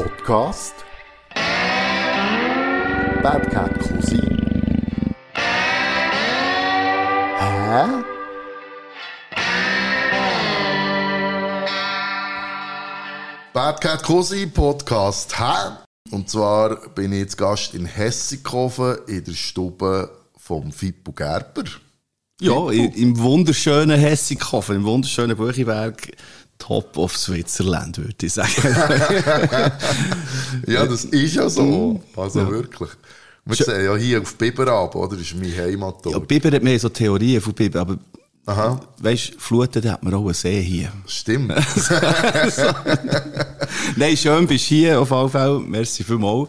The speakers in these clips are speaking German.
Podcast Bad Cat Cousin Hä? Bad Cat Cosi Podcast. Hä? Und zwar bin ich jetzt Gast in Hessikofen in der Stube vom Fippo Gerber. Ja, i- im wunderschönen Hessikofen, im wunderschönen Buchiberg, top of Switzerland, würde ich sagen. Ja, das ist ja so. Also wirklich. Wir sehen ja hier auf Biberab, oder? Das ist mein ja, Heimatort. Biber hat mehr so Theorien von Biber, aber Aha, weißt du, Fluten, da hat man auch einen See hier. stimmt. Nein, schön bist du hier, auf jeden Fall. Merci vielmals.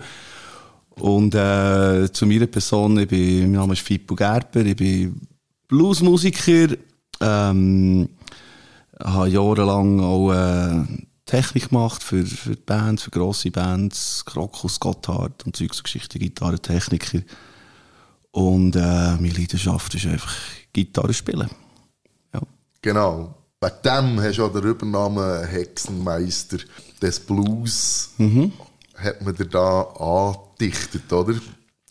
Und äh, zu meiner Person, ich bin, mein Name ist Fippo Gerber, ich bin Bluesmusiker, ähm, habe jahrelang auch äh, Technik gemacht für, für Bands, für grosse Bands, Krokus, Gotthard und Zeugs und Geschichte, Gitarrentechniker. Und äh, meine Leidenschaft ist einfach Gitarre spielen. Ja. genau. Bei dem hast du auch den Übernamen Hexenmeister des Blues. Hat man dir da angedichtet, oder?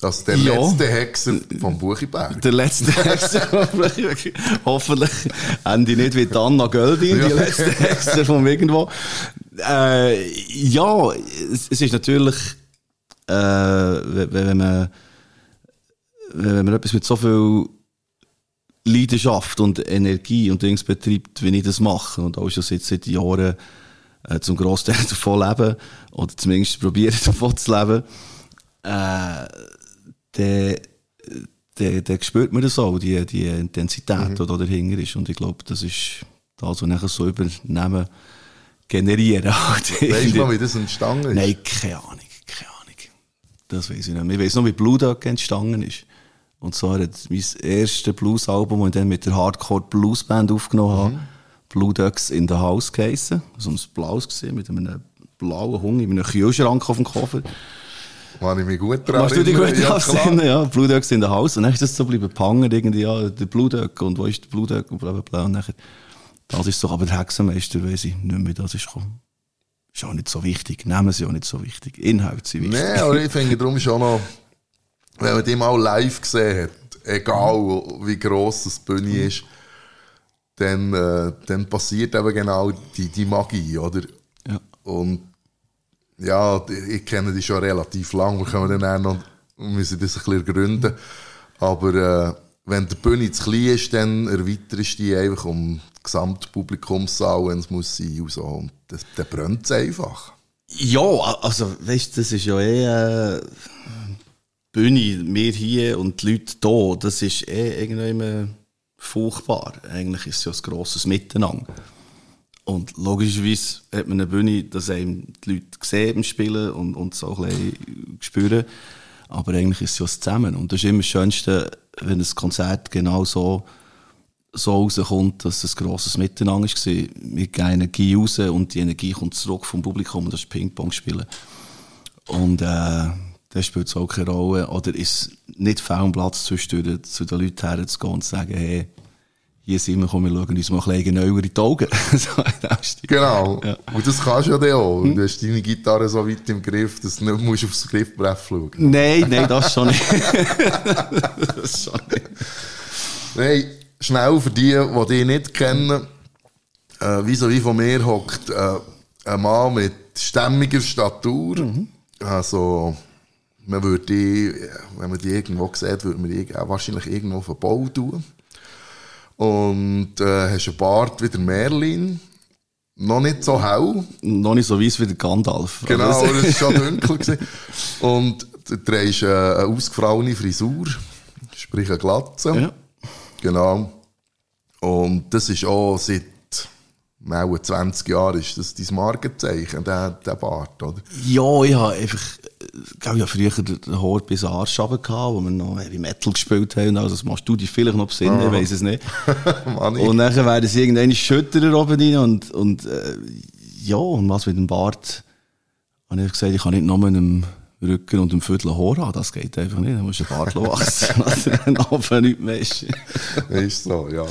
Also der Ja. letzte Hexer vom Buchiberg. Der letzte Hexer, hoffentlich, hoffentlich ende ich nicht wie die Anna Göldin, die Ja. letzte Hexer von irgendwo. Äh, ja, es, ist natürlich, äh, wenn, man, wenn man etwas mit so viel Leidenschaft und Energie und Dings betreibt, wie ich das mache, und auch schon seit, seit Jahren äh, zum Großteil davon leben, oder zumindest probieren davon zu leben, äh, dann, dann, dann spürt man das auch, die, die Intensität, die da dahinter ist. Und ich glaube, das ist das, was nachher so übernehmen, generieren. Weißt du noch, wie das entstanden ist? Nein, keine Ahnung, keine Ahnung. Das weiß ich nicht. Ich weiß noch, wie Blue Dog entstanden ist. Und zwar hat mein erstes Blues-Album, das ich dann mit der Hardcore Blues Band aufgenommen habe, Blue Ducks in the House geheissen. So ein blaues gesehen mit einem blauen Hund in einem Kühlschrank auf dem Koffer. Kann ich mich gut daran Machst du dich gut erinnern? ja, ja, Blue in the House. Und dann ist das so bleiben gehangen, irgendwie, ja, der Blue und wo ist der Blue und bla bla bla. Und nachher, das ist so, aber der Hexenmeister, weiss ich nicht mehr, das ist gekommen. Ist auch nicht so wichtig. Namen sind auch nicht so wichtig. Inhalte sind wichtig. Nein, aber ich finde darum schon noch, wenn man die mal live gesehen hat, egal wie gross das Bühne ist, dann, äh, dann passiert eben genau die, die Magie, oder? Ja. Und ja, ich kenne die schon relativ lang, wir können dann noch, müssen das ein bisschen gründen. Aber äh, wenn die Bühne zu klein ist, dann erweiterst du die einfach um die Gesamtpublikumssaal, wenn es muss sein und so. Und das, dann brennt es einfach. Ja, also, weißt du, das ist ja eh, äh, Bühne, wir hier und die Leute da, das ist eh irgendwie immer furchtbar. Eigentlich ist es ja ein grosses Miteinander. Und logischerweise hat man eine Bühne, dass einem die Leute sehen beim Spielen und, und so ein bisschen spüren. Aber eigentlich ist es ja Zusammen. Und das ist immer das Schönste, wenn ein Konzert genau so, so rauskommt, dass es ein grosses Miteinander war. Wir geben Energie raus und die Energie kommt zurück vom Publikum und das ist Ping-Pong spielen. Und äh, das spielt auch keine Rolle. Oder ist nicht fehl am Platz zwischendurch zu den Leuten herzugehen und zu sagen, hey, hier sind wir, komm, wir schauen uns mal ein bisschen genauer in die Augen. so. Genau. Ja. Und das kannst du ja dann auch. Du hast deine Gitarre so weit im Griff, dass du nicht musst aufs Griffbrett schauen Nein, nein, das schon nicht. das schon nicht. Nein, schnell für die, die dich nicht kennen. Äh, wie so wie von mir hockt äh, ein Mann mit stämmiger Statur. Also, man würde die, wenn man die irgendwo sieht, würde man die wahrscheinlich irgendwo auf den Bau tun. Und äh, hast einen Bart wie der Merlin. Noch nicht so hell. Noch nicht so weiss wie der Gandalf. Genau, Aber das war schon dunkel. gewesen. Und du trägst äh, eine ausgefallene Frisur, sprich eine Glatze. Ja. Genau. Und das ist auch seit mehr 20 Jahren ist das dein Markenzeichen, der, der Bart, oder? Ja, ich habe einfach, ich habe ja früher den Haar bis Arsch gehabt, wo wir noch Heavy Metal gespielt haben. Also, das machst du dich vielleicht noch besinnen, ich weiss es nicht. Ich- Und dann werden sie irgendeine Schütterer oben rein und, und äh, ja, und was mit dem Bart, habe ich gesagt, ich kann nicht nur mit dem Rücken und dem Viertel Haar haben, das geht einfach nicht, dann musst du den Bart wachsen, dann nicht mehr ist. ist so, ja.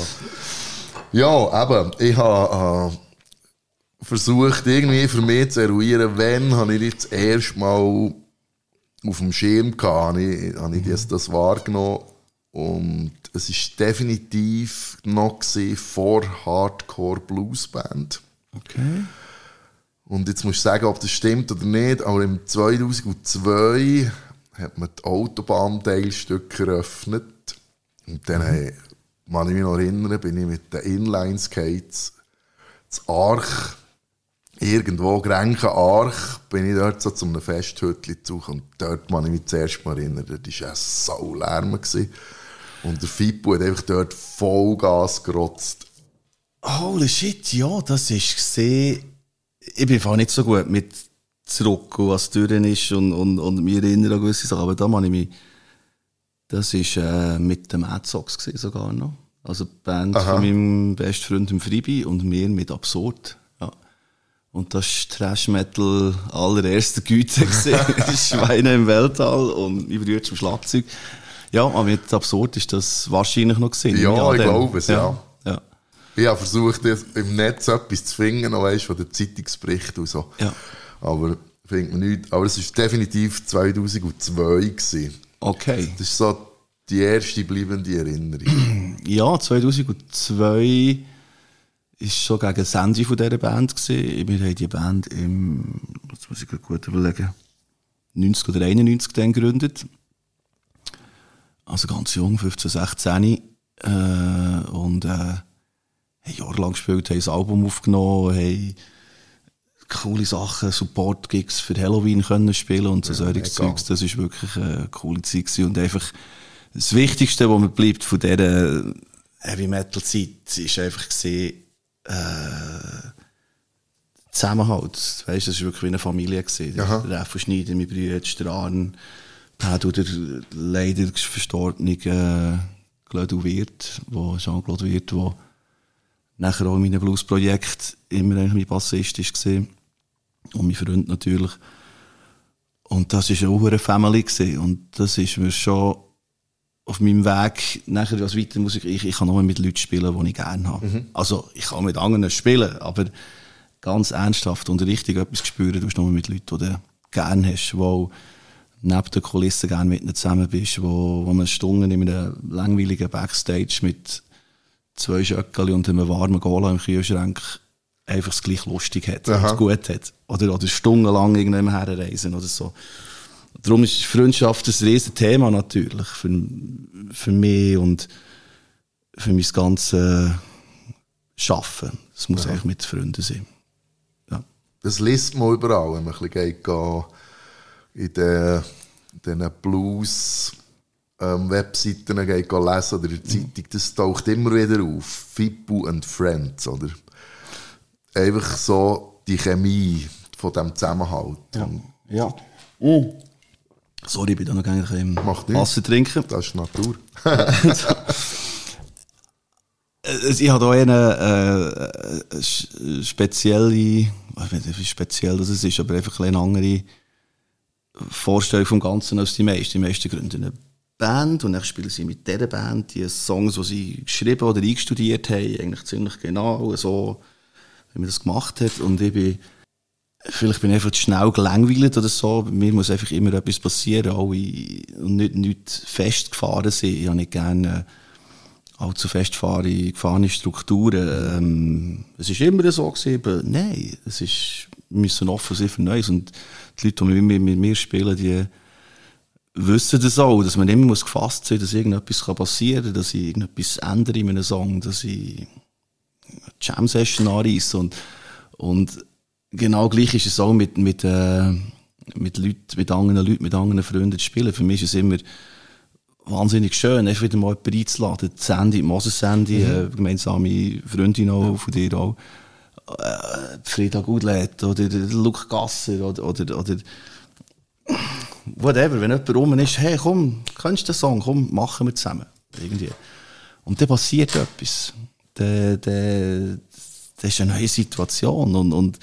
Ja, eben, ich habe äh, versucht, irgendwie für mich zu eruieren, wann habe ich jetzt das erste Mal auf dem Schirm gehabt, habe ich, habe ich das, das wahrgenommen. Und es ist definitiv noch gesehen vor Hardcore Blues Band. Okay. Und jetzt muss ich sagen, ob das stimmt oder nicht, aber im 2002 hat man die Autobahnteilstücke eröffnet. Und dann, mhm. Kann ich mich noch erinnern, bin ich mit den Inline-Skates zu Arch, irgendwo, Grenken Arch, bin ich dort so zu einem Festhütchen zu und dort kann ich mich zuerst mal erinnern, das war ein Saulärm. Und der Fippo hat einfach dort Vollgas gerotzt. Holy shit, ja, das ist gesehen. Ich bin einfach nicht so gut mit zurück, was drin ist und, und, und mich erinnern an gewisse Sachen. Aber da meine ich mich, das war äh, mit dem Mad Sox sogar noch. Also die Band Aha. von meinem besten Freund im Fribi und mir mit Absurd. Ja. Und das war Trash Metal allererster Güte. Schweine im Weltall und mein Bruder zum Schlagzeug. Ja, aber mit Absurd ist das wahrscheinlich noch gesehen. Ja, ich glaube es, ja. ja. Ich habe versucht, im Netz etwas zu finden, noch weißt, von den Zeitungsberichten und so. Ja. Aber findet man nicht. Aber es war definitiv 2002. Gewesen. Okay. Das ist so die erste bleibende Erinnerung. Ja, 2002 war schon gegen das Ende von dieser Band. Gewesen. Wir haben die Band im, jetzt muss ich gut überlegen, 90 oder 91 dann gegründet. Also ganz jung, 15, 16. Äh, und äh, haben jahrelang gespielt, haben ein Album aufgenommen, haben coole Sachen, Support-Gigs für Halloween können spielen und so ja, solche Zeugs. Das ist wirklich eine coole Zeit gewesen. Und einfach das Wichtigste, was mir bleibt von dieser Heavy-Metal-Zeit, ist einfach gesehen, äh, Zusammenhalt. Weißt, das war wirklich wie eine Familie. Gewesen. Der Raffa Schneider, mein Bruder, der Arn, der leider verstorbene äh, Claude Wirt, wo Jean-Claude Wirt, der nachher auch in meinem Blues-Projekt immer eigentlich mein Bassist war. Und mein Freund natürlich. Und das war auch eine Family. Gewesen. Und das ist mir schon auf meinem Weg nachher als weiter Musik. Ich, ich kann nur mit Leuten spielen, die ich gerne habe. Mhm. Also, ich kann mit anderen spielen, aber ganz ernsthaft und richtig etwas spüren, du nur mit Leuten, die du gerne hast, wo neben den Kulissen gerne mit ihnen zusammen bist, wo, wo man Stunden in einem langweiligen Backstage mit zwei Schöckeli und einem warmen Cola im Kühlschrank einfach es gleich lustig hat Aha. und gut hat. Oder, oder stundenlang irgendwann herreisen oder so. Darum ist Freundschaft ein riesen Thema natürlich für, für mich und für mein ganzes Schaffen. Es muss ja. eigentlich mit Freunden sein. Ja. Das liest man überall, wenn man ein bisschen geht, in den, den Blues ähm, Webseiten geht lesen oder in der Zeitung, das taucht immer wieder auf. Fippo and Friends, oder? Einfach so die Chemie von dem Zusammenhalt. Ja. ja. Mm. Sorry, ich bin da noch gar nicht im Wasser trinken. Das ist Natur. ich habe hier eine äh, spezielle, ich weiß nicht, wie speziell das ist, aber einfach eine andere Vorstellung vom Ganzen als die meisten. Die meisten gründen eine Band und dann spielen sie mit dieser Band die Songs, die sie geschrieben oder eingestudiert haben, eigentlich ziemlich genau so, wie man das gemacht hat. Und ich bin Vielleicht bin ich einfach zu schnell gelangweilt oder so. Bei mir muss einfach immer etwas passieren auch ich, und nicht, nicht festgefahren sein. Ich habe nicht gerne äh, allzu festgefahrene gefahrene Strukturen. Ähm, es ist immer so gewesen, aber nein, es ist, wir müssen offen sein für Neues. Und die Leute, die mit, mit mir spielen, die wissen das auch, dass man immer muss gefasst sein muss, dass irgendetwas passieren kann, dass ich irgendetwas ändere in einem Song, dass ich eine Jam-Session anreisse und, und genau gleich ist es auch mit, mit, äh, mit Leuten, mit anderen Leuten, mit anderen Freunden zu spielen. Für mich ist es immer wahnsinnig schön, einfach wieder mal jemanden einzuladen. Sandy, Moses Sandy, mhm. äh, gemeinsame Freundin auch, ja. von dir auch. Äh, Frieda Gudlet oder Luke Gasser oder, oder, oder whatever, wenn jemand rum ist, hey komm, kennst du den Song, komm, machen wir zusammen. Irgendwie. Und dann passiert etwas. Das ist eine neue Situation und, und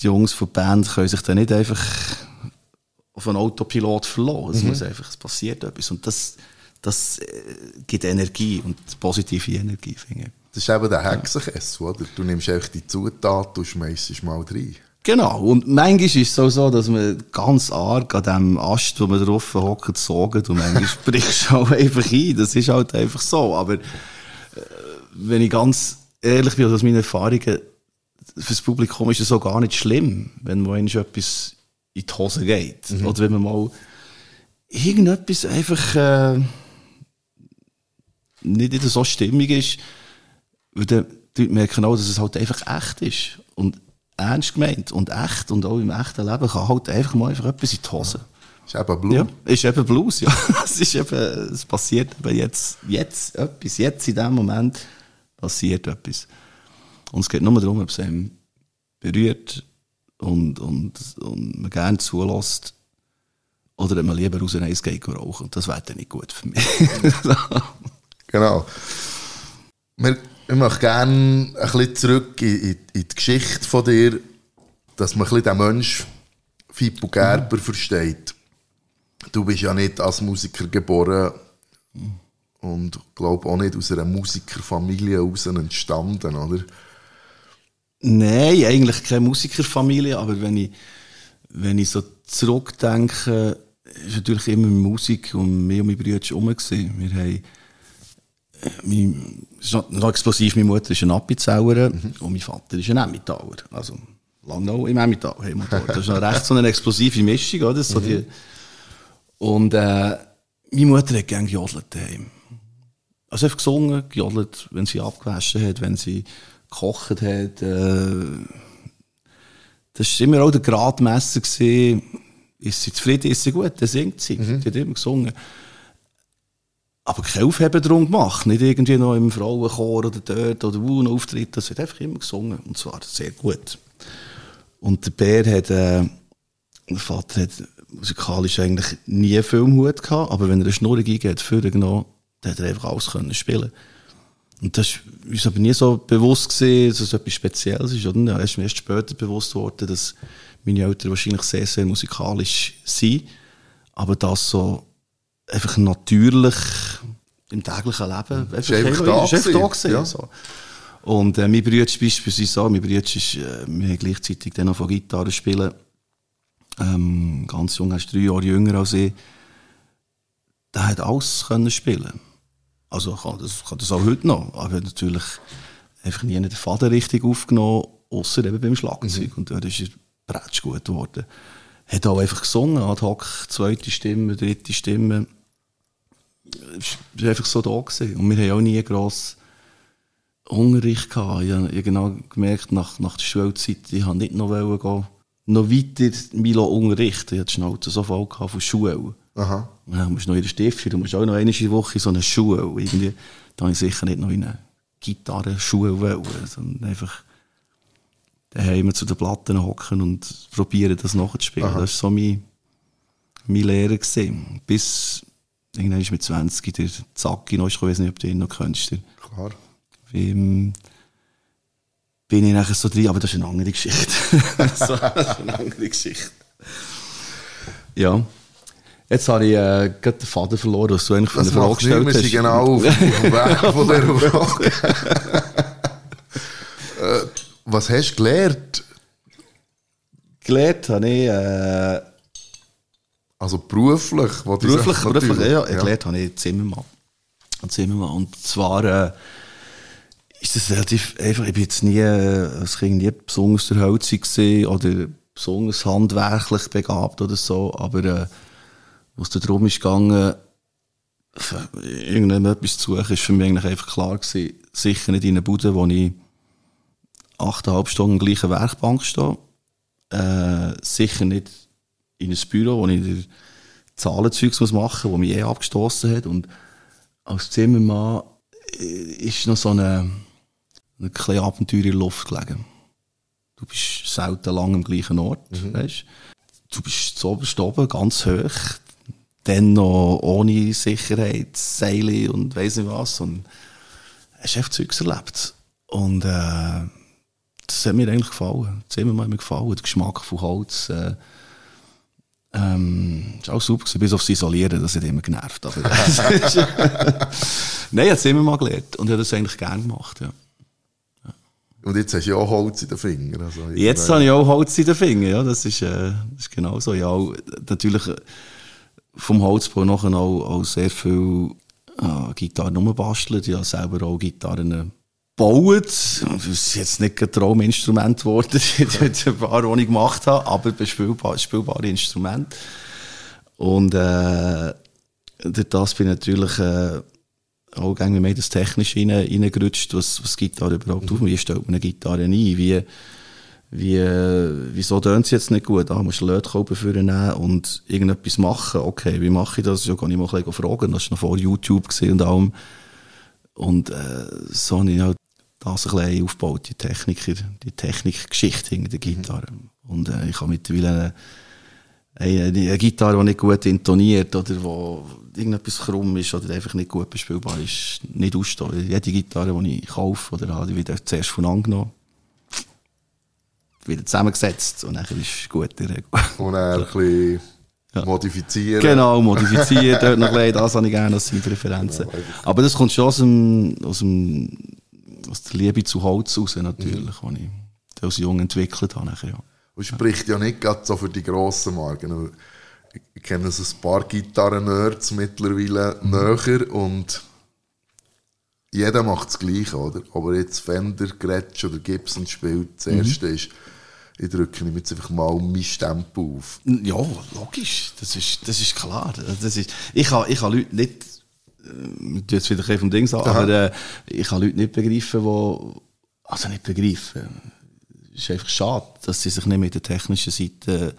die Jungs von der Band können sich dann nicht einfach auf einen Autopilot verlassen. Es mhm. muss einfach, es passiert etwas. Und das, das äh, gibt Energie und positive Energie, finde ich. Das ist eben der Hexenkessel, oder? Du nimmst einfach die Zutaten und schmeißt es mal rein. Genau. Und manchmal ist es so, so, dass man ganz arg an dem Ast, wo man drauf hockt, sogt und manchmal brichst du auch einfach ein. Das ist halt einfach so. Aber äh, wenn ich ganz ehrlich bin, also aus meinen Erfahrungen, fürs Publikum ist es so gar nicht schlimm, wenn mal etwas in die Hose geht. Oder wenn man mal irgendetwas einfach äh, nicht in so stimmig ist, weil dann die Leute merken auch, dass es halt einfach echt ist. Und ernst gemeint und echt und auch im echten Leben kann halt einfach mal einfach etwas in die Hose. Ist eben Blut. Ja, ist eben Blues, ja. es ist eben, es passiert eben jetzt, jetzt etwas, jetzt in dem Moment passiert etwas. Und es geht nur darum, ob es einem berührt und, und, und man gerne zulässt oder ob man lieber raus in Eis geht rauchen. Und das wäre dann nicht gut für mich. Genau. Wir, ich möchte gerne ein bisschen zurück in, in, in die Geschichte von dir, dass man ein bisschen den Mensch Fippo Gerber versteht. Du bist ja nicht als Musiker geboren und glaube auch nicht aus einer Musikerfamilie heraus entstanden, oder? Nein, eigentlich keine Musikerfamilie, aber wenn ich, wenn ich so zurückdenke, ist natürlich immer Musik und mir und meine Brüder rum. gewesen. Wir haben, äh, mein, es ist noch, explosiv, meine Mutter ist ein Appenzauer und mein Vater ist ein Emmentaler. Also, Langnau im Emmental da. Das ist noch recht so eine explosive Mischung, oder? So die, und, äh, meine Mutter hat gerne gejodelt daheim. Also einfach gesungen, gejodelt, wenn sie abgewaschen hat, wenn sie gekocht hat. Äh, das war immer auch der Gradmesser. Gewesen. Ist sie zufrieden, ist sie gut, dann singt sie. Sie hat immer gesungen. Aber kein Aufheben darum gemacht. Nicht irgendwie noch im Frauenchor oder dort oder wo ein Auftritt. Das wird einfach immer gesungen. Und zwar sehr gut. Und der Bär hat, äh, der Vater hat musikalisch eigentlich nie viel Mut gehabt, aber wenn er eine Schnurre gegeben hat, für genommen, dann hat er einfach alles können spielen. Und das ist uns aber nie so bewusst gewesen, dass es etwas Spezielles ist, oder? Ja, ist mir erst später bewusst geworden, dass meine Eltern wahrscheinlich sehr, sehr musikalisch sind, aber das so einfach natürlich im täglichen Leben einfach, einfach hey, da ist einfach da gewesen, ja. so. Und äh, mein Bruder ist beispielsweise so, mein Bruder ist, äh, wir haben gleichzeitig dann noch von Gitarre spielen. Ähm, ganz jung, er ist drei Jahre jünger als ich. Der hat alles können spielen. Also kann das, kann das auch heute noch. Aber er natürlich einfach nie den Faden richtig aufgenommen, außer eben beim Schlagzeug. Und dort ist er bretsch gut geworden. Hat auch einfach gesungen, ad hoc, zweite Stimme, dritte Stimme. Es war einfach so da gewesen. Und wir haben auch nie gross Unterricht gehabt. Ich habe genau gemerkt, nach, nach der Schulzeit, ich habe nicht noch gehen, noch weiter Milo unterrichten. Ich hatte die Schnauze so voll von Schule. Aha. Ja, du musst noch in der Stift, du musst auch noch eine Woche in so eine Schule. Irgendwie, da habe ich sicher nicht noch in eine Gitarrenschule wollen, sondern einfach daheim zu den Platten hocken und probieren, das nachzuspielen. Das war so mein, mein Lehrer. Gewesen. Bis irgendwann ist mit 20 der Zacki noch, ich weiß nicht, ob du ihn noch kennst. Klar. ähm, bin ich nachher so drin, aber das ist eine andere Geschichte. das ist eine andere Geschichte. Ja. Jetzt habe ich äh, gerade den Faden verloren, was du eigentlich von Das der Frage gestellt wir hast. genau auf, auf dem Weg von dieser Frage. was hast du gelernt? Gelernt habe ich, äh, Also beruflich? beruflich, beruflich natürlich- ja, gelernt habe ich Zimmermann. Zimmermann. Und zwar äh, ist das relativ einfach. Ich bin jetzt nie, äh, als Kind nie besonders der Hölzig oder besonders handwerklich begabt oder so. Aber äh, was da drum ist gegangen, für irgendetwas zu suchen, ist für mich eigentlich einfach klar gewesen, sicher nicht in einer Bude, wo ich achteinhalb Stunden in der gleichen Werkbank stehe. Äh, sicher nicht in ein Büro, wo ich Zahlenzeugs muss machen muss, das mich eh abgestoßen hat. Und als Zimmermann äh, ist noch so eine, eine kleine Abenteuer in der Luft gelegen. Du bist selten lang am gleichen Ort, weißt? Du bist so oben, ganz hoch. Dann noch ohne Sicherheit, Seile und weiss nicht was. Und hast einfach Zeugs erlebt. Und äh, das hat mir eigentlich gefallen. Das hat mir gefallen. Der Geschmack von Holz. Äh, ähm, ist auch super gewesen, bis aufs Isolieren, das hat immer genervt. Aber Nein, ich habe es immer mal gelernt und habe das eigentlich gerne gemacht, ja. Und jetzt hast du ja auch Holz in den Fingern. Also Jetzt habe ich auch Holz in den Fingern, ja, das ist, äh, das ist genau so. Ja, natürlich äh, vom Holzbau nachher auch, auch sehr viel äh, Gitarren rumbastelt. Habe selber auch Gitarren gebaut. Das ist jetzt nicht ein Trauminstrument geworden, ein paar, ich gemacht habe, aber bespielbar, spielbare Instrumente. Und äh, durch das bin ich natürlich äh, auch irgendwie mehr das Technische rein, reingerutscht, was, was Gitarre überhaupt mhm. auf. Wie stellt man eine Gitarre ein? Wie, wie, wieso tönt sie jetzt nicht gut? Ah, musst du Lötkolben für nehmen und irgendetwas machen. Okay, wie mache ich das? Ja, kann ich mal ein fragen. Das war noch vor YouTube und allem. Und äh, so habe ich halt das ein bisschen aufgebaut, die Techniker, die Technikgeschichte hinter der Gitarre. Mhm. Und äh, ich habe mittlerweile eine, eine, eine Gitarre, die nicht gut intoniert oder wo irgendetwas krumm ist oder einfach nicht gut bespielbar ist, nicht ausstehen. Jede Gitarre, die ich kaufe oder habe, wird zuerst von angenommen, wieder zusammengesetzt und dann ist es gut. Und dann ein bisschen ja. modifizieren. Genau, modifizieren, dort noch ein bisschen, das habe ich gerne als Präferenzen. Ja, Aber das kommt schon aus, dem, aus, dem, aus der Liebe zu Holz raus, natürlich, mhm. die ich als Jung entwickelt habe. Nachher, ja. Und spricht ja nicht gerade so für die grossen Marken. Ich kenne so ein paar Gitarren-Nerds mittlerweile mhm. näher und jeder macht das Gleiche, oder? Aber jetzt Fender, Gretsch oder Gibson spielt, das mhm. erste ist, ich drücke ihm jetzt einfach mal meinen Stempel auf. Ja, logisch. Das ist, das ist klar. Das ist, ich habe ich ha Leute nicht, ich jetzt wieder ein vom Ding sagen, aber äh, ich kann Leute nicht begreifen, die, also nicht begreifen. Es ist einfach schade, dass sie sich nicht mit der technischen Seite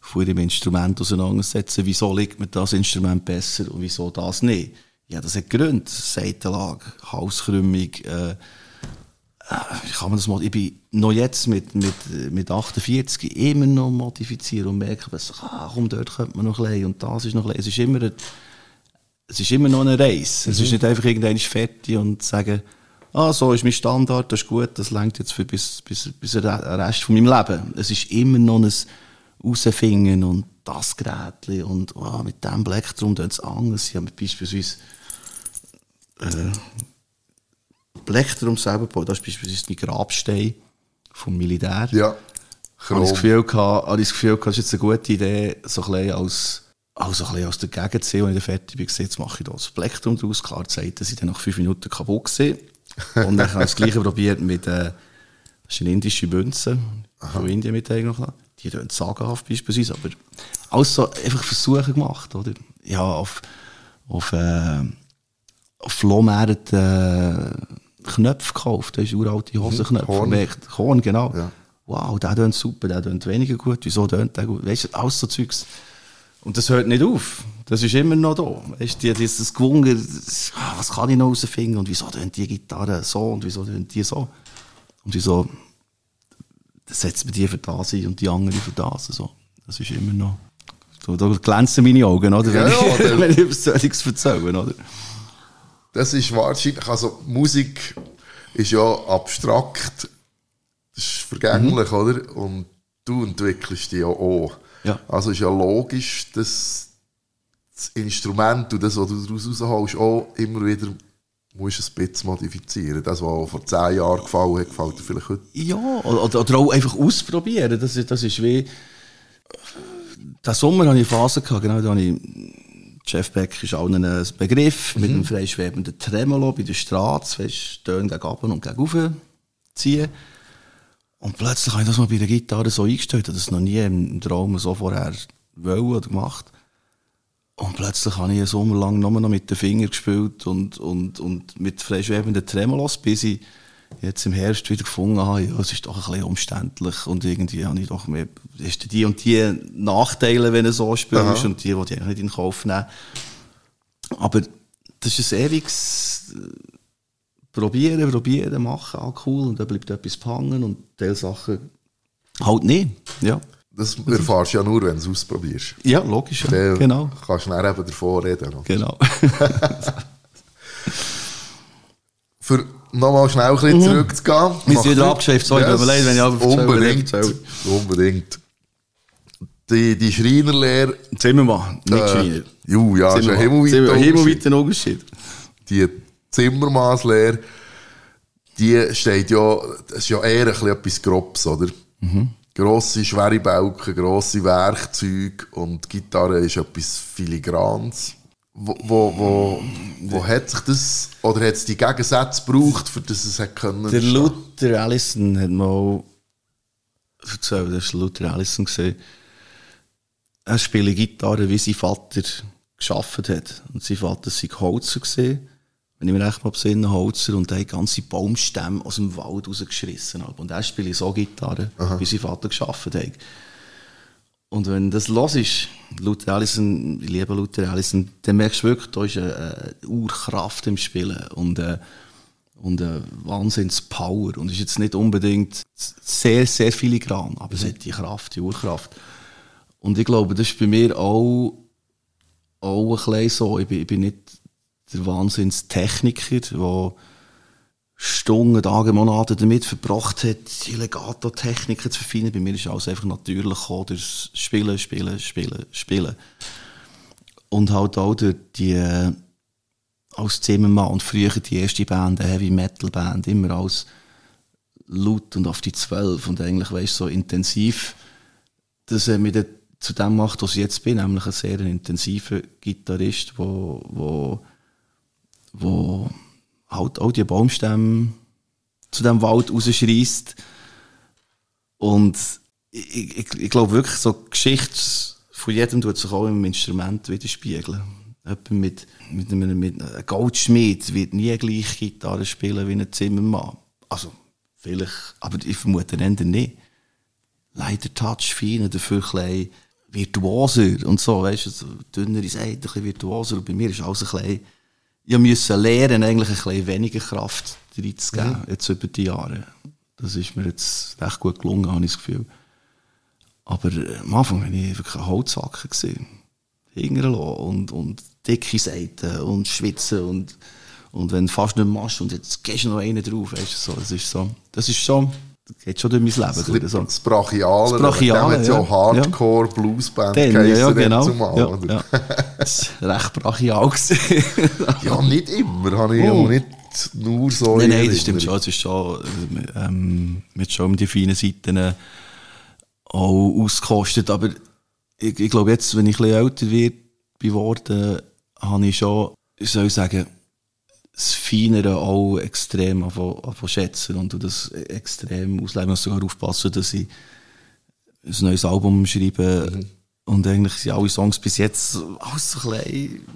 von ihrem Instrument auseinandersetzen. Wieso liegt mir das Instrument besser und wieso das nicht? Ja, das hat Gründe. Seitenlage, Halskrümmung, äh, ich kann man das mal, ich bin noch jetzt mit, mit, mit 48 immer noch modifizieren und merke, dass, ah, komm, dort könnte man noch ein und das ist noch ein Es ist immer, eine, es ist immer noch eine Reise. Mhm. Es ist nicht einfach irgendwann fertig und sagen, ah, so ist mein Standard, das ist gut, das längt jetzt für bis, bis, bis den Rest von meinem Leben. Es ist immer noch ein Rausfinden und das Gerät und oh, mit dem Plektrum tut es anders. Ich habe beispielsweise äh, Plektrum selber gebaut. Das ist beispielsweise mein Grabstein vom Militär. Ja. Habe ich das Gefühl gehabt, habe ich das Gefühl gehabt, das ist jetzt eine gute Idee, so ein bisschen als, also ein bisschen aus der Gegend zu sehen, als ich fertig bin, jetzt mache ich da das Plektrum draus. Klar, die Seiten sind dann nach fünf Minuten kaputt gewesen. Und dann habe ich das Gleiche probiert mit, äh, das sind indische Münzen, von Indien mit noch. Die tun sagenhaft beispielsweise, aber alles so einfach Versuche gemacht, oder? Ja, auf, auf, äh, auf Flohmärkten, äh, Knöpfe gekauft. Das ist uralte Hosenknöpfe. Mhm. Horn. Horn, genau. Ja. Wow, der tönt super, der tönt weniger gut. Wieso tönt der gut? Weißt du, alles so Zeugs. Und das hört nicht auf. Das ist immer noch da. Weißt du, dieses Gewunger, was kann ich noch rausfinden und wieso tönt die Gitarre so und wieso tönt die so? Und wieso setzt man die für das ein und die andere für das. So. Das ist immer noch. So, da glänzen meine Augen, oder? Ja, wenn, ja, ich, wenn ich über solches erzähle, oder? Das ist wahrscheinlich, also Musik ist ja abstrakt, das ist vergänglich, mhm. oder? Und du entwickelst die ja auch. Ja. Also ist ja logisch, dass das Instrument und das, was du daraus rausholst, auch immer wieder musst ein bisschen modifizieren. Das, was vor zehn Jahren gefallen hat, gefällt dir vielleicht heute. Ja, oder, oder auch einfach ausprobieren. Das, das ist wie... Diesen Sommer hatte ich eine Phase, gehabt, genau, da habe ich Jeff Beck ist auch ein Begriff mhm. mit einem freischwebenden Tremolo bei der Straße, weißt, Töne gegen oben und gegen oben ziehen. Und plötzlich habe ich das mal bei der Gitarre so eingestellt, dass das noch nie im Traum so vorher wollen oder gemacht. Und plötzlich habe ich einen Sommer lang nur noch mit den Fingern gespielt und, und, und mit freischwebenden Tremolos, bis ich jetzt im Herbst wieder gefunden habe, ja, es ist doch ein bisschen umständlich und irgendwie habe ich doch mehr, ist die und die Nachteile, wenn du so spielst Aha. und die, die ich eigentlich nicht in Kauf nehmen. Aber das ist ein ewiges Probieren, probieren, machen, ah, cool und dann bleibt etwas hängen und diese Sachen halt nicht, ja. Das erfährst du ja nur, wenn du es ausprobierst. Ja, logisch, ja. genau. kannst du dann eben davor reden. Genau. Für nochmal schnell ein bisschen mhm. zurückzugehen. Wir sind wieder abgeschweift, sorry, yes, leid, wenn ich aber Unbedingt, unbedingt. Die, die Schreinerlehre... Zimmermann, nicht äh, Schreiner. Ju, ja, ist ein himmelweiter Unterschied. Die Zimmermannslehre die steht ja, das ist ja eher ein bisschen etwas Grobs, oder? Grosse, schwere Balken, grosse Werkzeuge und die Gitarre ist etwas Filigrans. Wo, wo, wo, wo hat sich das, oder hat es die Gegensätze gebraucht, für das es hat können? Der? Luther Allison hat mal erzählt, das war Luther Allison, gesehen. er spielt Gitarre, wie sein Vater geschafft hat. Und sein Vater war Holzer, gewesen, wenn ich mir recht mal besinne, Holzer, und er hat ganze Baumstämme aus dem Wald rausgeschrissen. Und er spielt so Gitarre, wie sein Vater geschafft hat. Und wenn das los ist, Luther Allison, ich liebe Luther Allison, dann merkst du wirklich, da ist eine, eine Urkraft im Spielen und, äh, und eine Wahnsinns-Power. Und es ist jetzt nicht unbedingt sehr, sehr filigran, aber es hat die Kraft, die Urkraft. Und ich glaube, das ist bei mir auch, auch ein bisschen so. Ich bin, ich bin nicht der Wahnsinns-Techniker, der Stunden, Tage, Monate damit verbracht hat, die Legato-Techniken zu verfeinern. Bei mir ist alles einfach natürlich gekommen, durch Spielen, Spielen, Spielen, Spielen. Und halt auch durch die, äh, als Zimmermann und früher die erste Band, eine Heavy-Metal-Band, immer als laut und auf die Zwölf und eigentlich, weißt so intensiv. Das hat mich zu dem gemacht, was ich jetzt bin, nämlich ein sehr intensiver Gitarrist, wo, wo, wo halt auch die Baumstämme zu dem Wald rausschreist. Und ich, ich, ich glaube wirklich, so die Geschichte von jedem tut sich auch im Instrument widerspiegeln. Jemand mit, mit einem, mit einem Goldschmied wird nie gleich Gitarre spielen wie ein Zimmermann. Also, vielleicht, aber ich vermute eher nicht. Leider Touch feiner, dafür ein virtuoser und so, weißt du, so dünnere Seite, ein bisschen virtuoser. Und bei mir ist alles ein bisschen, ich musste lernen, eigentlich ein bisschen weniger Kraft reinzugeben, jetzt über die Jahre. Das ist mir jetzt recht gut gelungen, habe ich das Gefühl. Aber äh, am Anfang war ich wirklich ein Holzhacker. Hingern und, und dicke Seiten und schwitzen und, und wenn du fast nicht machst und jetzt gehst du noch einen drauf, weißt du, so, das ist so, das ist so, das geht schon durch mein Leben. durch, so. Das Brachiale. Das Brachiale, ja ja. Hardcore Bluesband Dann, ja, ja, genau. Zumal, Ja, ja. Das war recht brachial. Ja, nicht immer. Habe ich Oh. nicht nur so Nein, in nein, das stimmt schon. Es ist schon, ähm, mit schon um die feinen Seiten äh, auch ausgekostet. Aber ich, ich glaube, jetzt, wenn ich ein bisschen älter wird, geworden, habe ich schon, ich soll sagen, das Feinere auch extrem schätzen und das extrem ausleben. Muss sogar aufpassen, dass ich ein neues Album schreibe. Und eigentlich sind alle Songs bis jetzt alles so ein bisschen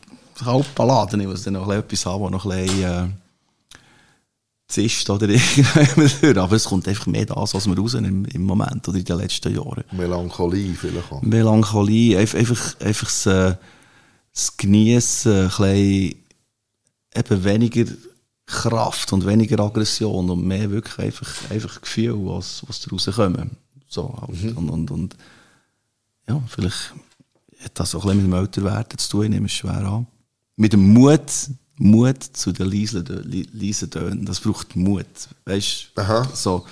halb Balladen. Ich muss dann noch ein bisschen etwas haben, was noch ein bisschen äh, zischt oder. Aber es kommt einfach mehr das, was wir raus im, im Moment oder in den letzten Jahren. Melancholie vielleicht auch. Melancholie, einfach, einfach, einfach das, äh, das Genießen, ein bisschen eben weniger Kraft und weniger Aggression und mehr wirklich einfach, einfach Gefühl, was, was daraus kommen. So, halt. und, und, und ja, vielleicht hat das auch ein bisschen mit dem Älterwerden zu tun, ich nehme es schwer an. Mit dem Mut, Mut zu den leisen leisen Tönen, das braucht Mut, weißt Aha. so.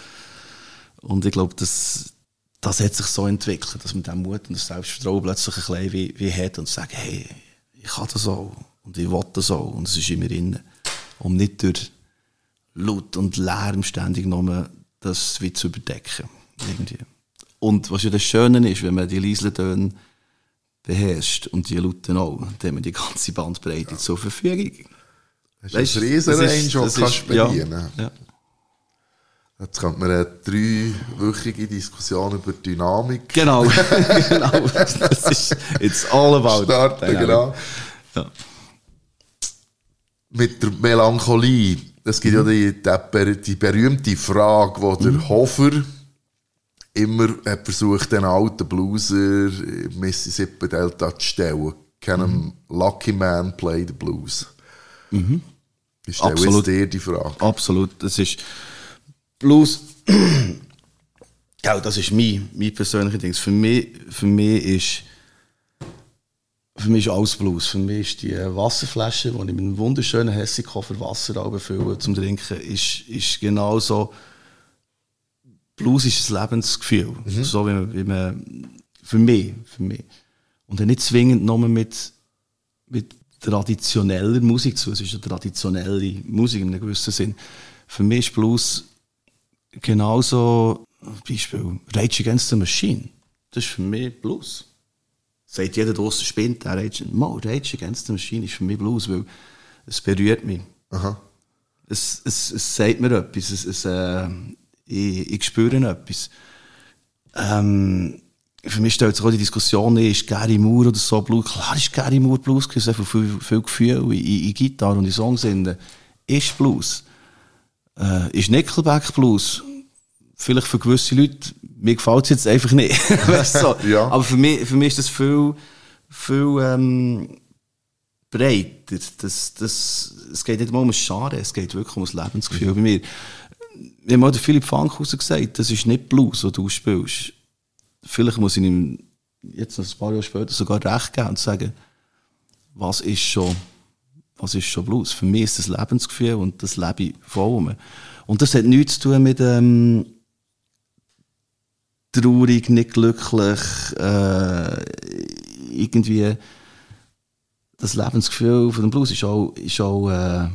Und ich glaube, das, das hat sich so entwickelt, dass man den Mut und das Selbstvertrauen plötzlich ein bisschen wie, wie hat und sagt, hey, ich kann das auch und ich will das auch und es ist immer innen. Um nicht durch Laut und Lärm ständig nur das wie zu überdecken. Irgendwie. Und was ja das Schöne ist, wenn man die leisen Töne beherrscht und die Lauten auch, dann haben wir die ganze Bandbreite zur Verfügung. Hast Weisst, du ein riesen das ist- das das kannst ist- du ja, bedienen. ja. Jetzt könnte man eine dreiwöchige Diskussion über Dynamik Genau, genau. Das ist it's all about starten. Dynamic. Genau. Ja. Mit der Melancholie. Es gibt ja die, die, die berühmte Frage, die der Hofer immer hat versucht, den alten Blueser Mississippi Delta zu stellen. Can a lucky man play the blues? Ich stelle Absolut. dir die Frage. Absolut. Das ist Blues. ja, das ist mein, mein persönliches Ding. Für mich, für mich ist für mich ist alles Blues. Für mich ist die Wasserflasche, die ich mit einem wunderschönen Hessikoffer Wasser befülle zum Trinken, ist, ist genau so. Blues ist ein Lebensgefühl. So wie man, wie man, für mich, für mich. Und dann nicht zwingend nur mit, mit traditioneller Musik zu. Es ist eine traditionelle Musik in einem gewissen Sinn. für mich ist Blues genauso, Beispiel, Rage Against the Machine. Das ist für mich Blues. Sagt jeder draussen spinnt, der Rage, Mal, Rage Against the Machine ist für mich Blues, weil es berührt mich. Aha. Es, es, es sagt mir etwas, es, es, äh, ich, ich spüre etwas. Ähm, für mich stellt sich auch die Diskussion, ist Gary Moore oder so Blues? Klar ist Gary Moore Blues, es einfach viel, viel Gefühl in, in Gitarre und in Songs. Ist Blues. Äh, ist Nickelback Blues? Vielleicht für gewisse Leute, mir gefällt es jetzt einfach nicht. weißt du, so. Ja. Aber für mich, für mich ist das viel, viel ähm, breiter. Das, das, es geht nicht mal um Genre, es geht wirklich um das Lebensgefühl bei mir. Wie mal der Philipp Fankhauser gesagt, das ist nicht Blues, was du spielst. Vielleicht muss ich ihm jetzt noch ein paar Jahre später sogar recht geben und sagen, was ist schon, was ist schon Blues? Für mich ist das Lebensgefühl und das lebe ich voll. Und das hat nichts zu tun mit ähm, traurig, nicht glücklich, äh, irgendwie das Lebensgefühl von dem Blues ist auch, ist auch äh,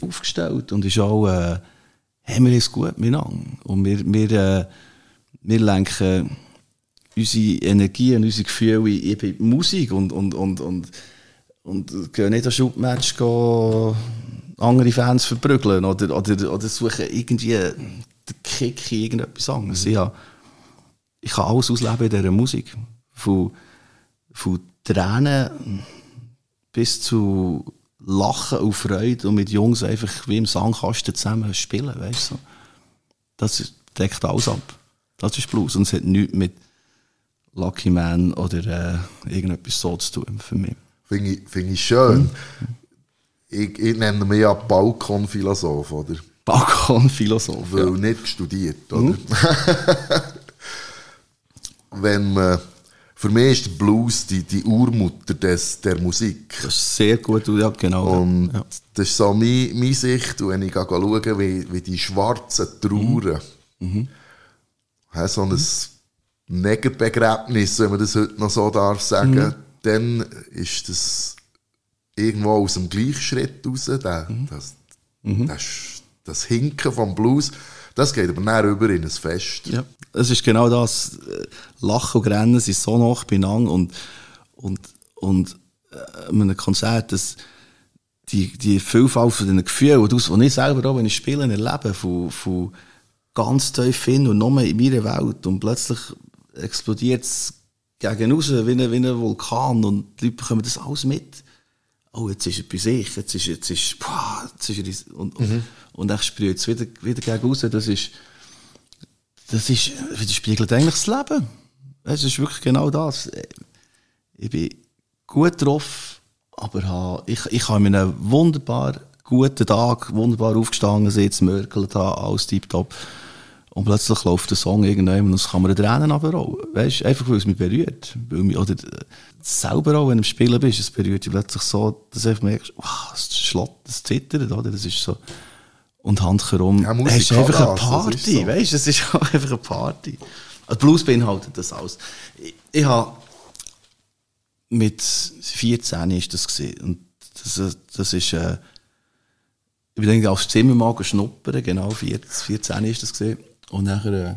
aufgestellt und ist auch, äh, haben wir es gut miteinander. Und wir, wir, äh, wir lenken unsere Energie und unsere Gefühle in, in Musik und, und, und, und, und gehen nicht an Schubmatch gehen, andere Fans verprügeln oder, oder, oder suchen irgendwie den Kick in irgendetwas anderes. Ich, habe, ich kann alles ausleben in dieser Musik. Von, von Tränen bis zu Lachen und Freude und mit Jungs einfach wie im Sandkasten zusammen spielen, weißt du. Das deckt alles ab. Das ist Blues und es hat nichts mit Lucky Man oder äh, irgendetwas so zu tun für mich. Finde ich, find ich schön. Ich, ich nenne mich ja Balkonphilosoph, oder? Balkonphilosoph. Weil Ja. nicht studiert, oder? Wenn man, für mich ist der Blues die, die Urmutter des, der Musik. Das ist sehr gut, ja, genau. Und ja. das ist so meine, meine Sicht. Und wenn ich schaue, wie, wie die schwarzen Trauern, Mhm. haben so ein Negerbegräbnis, wenn man das heute noch so darf sagen, Mhm. dann ist das irgendwo aus dem Gleichschritt raus. Der, Mhm. das, das, das Hinken vom Blues, das geht aber näher über in ein Fest. Ja, es ist genau das. Äh, Lachen und Rennen sind so nah beieinander und, und, und äh, einem Konzert, das, die, die Vielfalt von den Gefühlen, was ich selber auch, wenn ich spiele, erlebe, von, von ganz tief hin und nur in meiner Welt und plötzlich explodiert es gegen raus wie ein, wie ein Vulkan und die Leute bekommen das alles mit. Oh, jetzt ist er bei sich, jetzt ist, jetzt ist, boah, jetzt ist er, und, und, und dann sprüht es wieder, wieder gegen raus. Das ist, das ist, das spiegelt eigentlich das Leben. Es ist wirklich genau das. Ich bin gut drauf, aber ich, ich habe in einem wunderbar guten Tag, wunderbar aufgestanden, sitze, mörkelt alles tiptop. Und plötzlich läuft der Song irgendwann und es kann mir Tränen runterrollen. Weißt einfach weil es mich berührt. Weil mich, oder selber auch, wenn du im Spielen bist, es berührt dich plötzlich so, dass du merkst, wow, es schlägt, es zittert, oder? Das ist so. Und handherum, Ja, Musik es ist kann einfach eine Party, ist so. weißt du, es ist einfach eine Party. Also Blues beinhaltet das alles. Ich, ich habe mit 14 ist das gesehen und das, das ist äh, ich bin irgendwie aufs Zimmer mal schnuppern, genau 14, 14 ist das gesehen und nachher äh,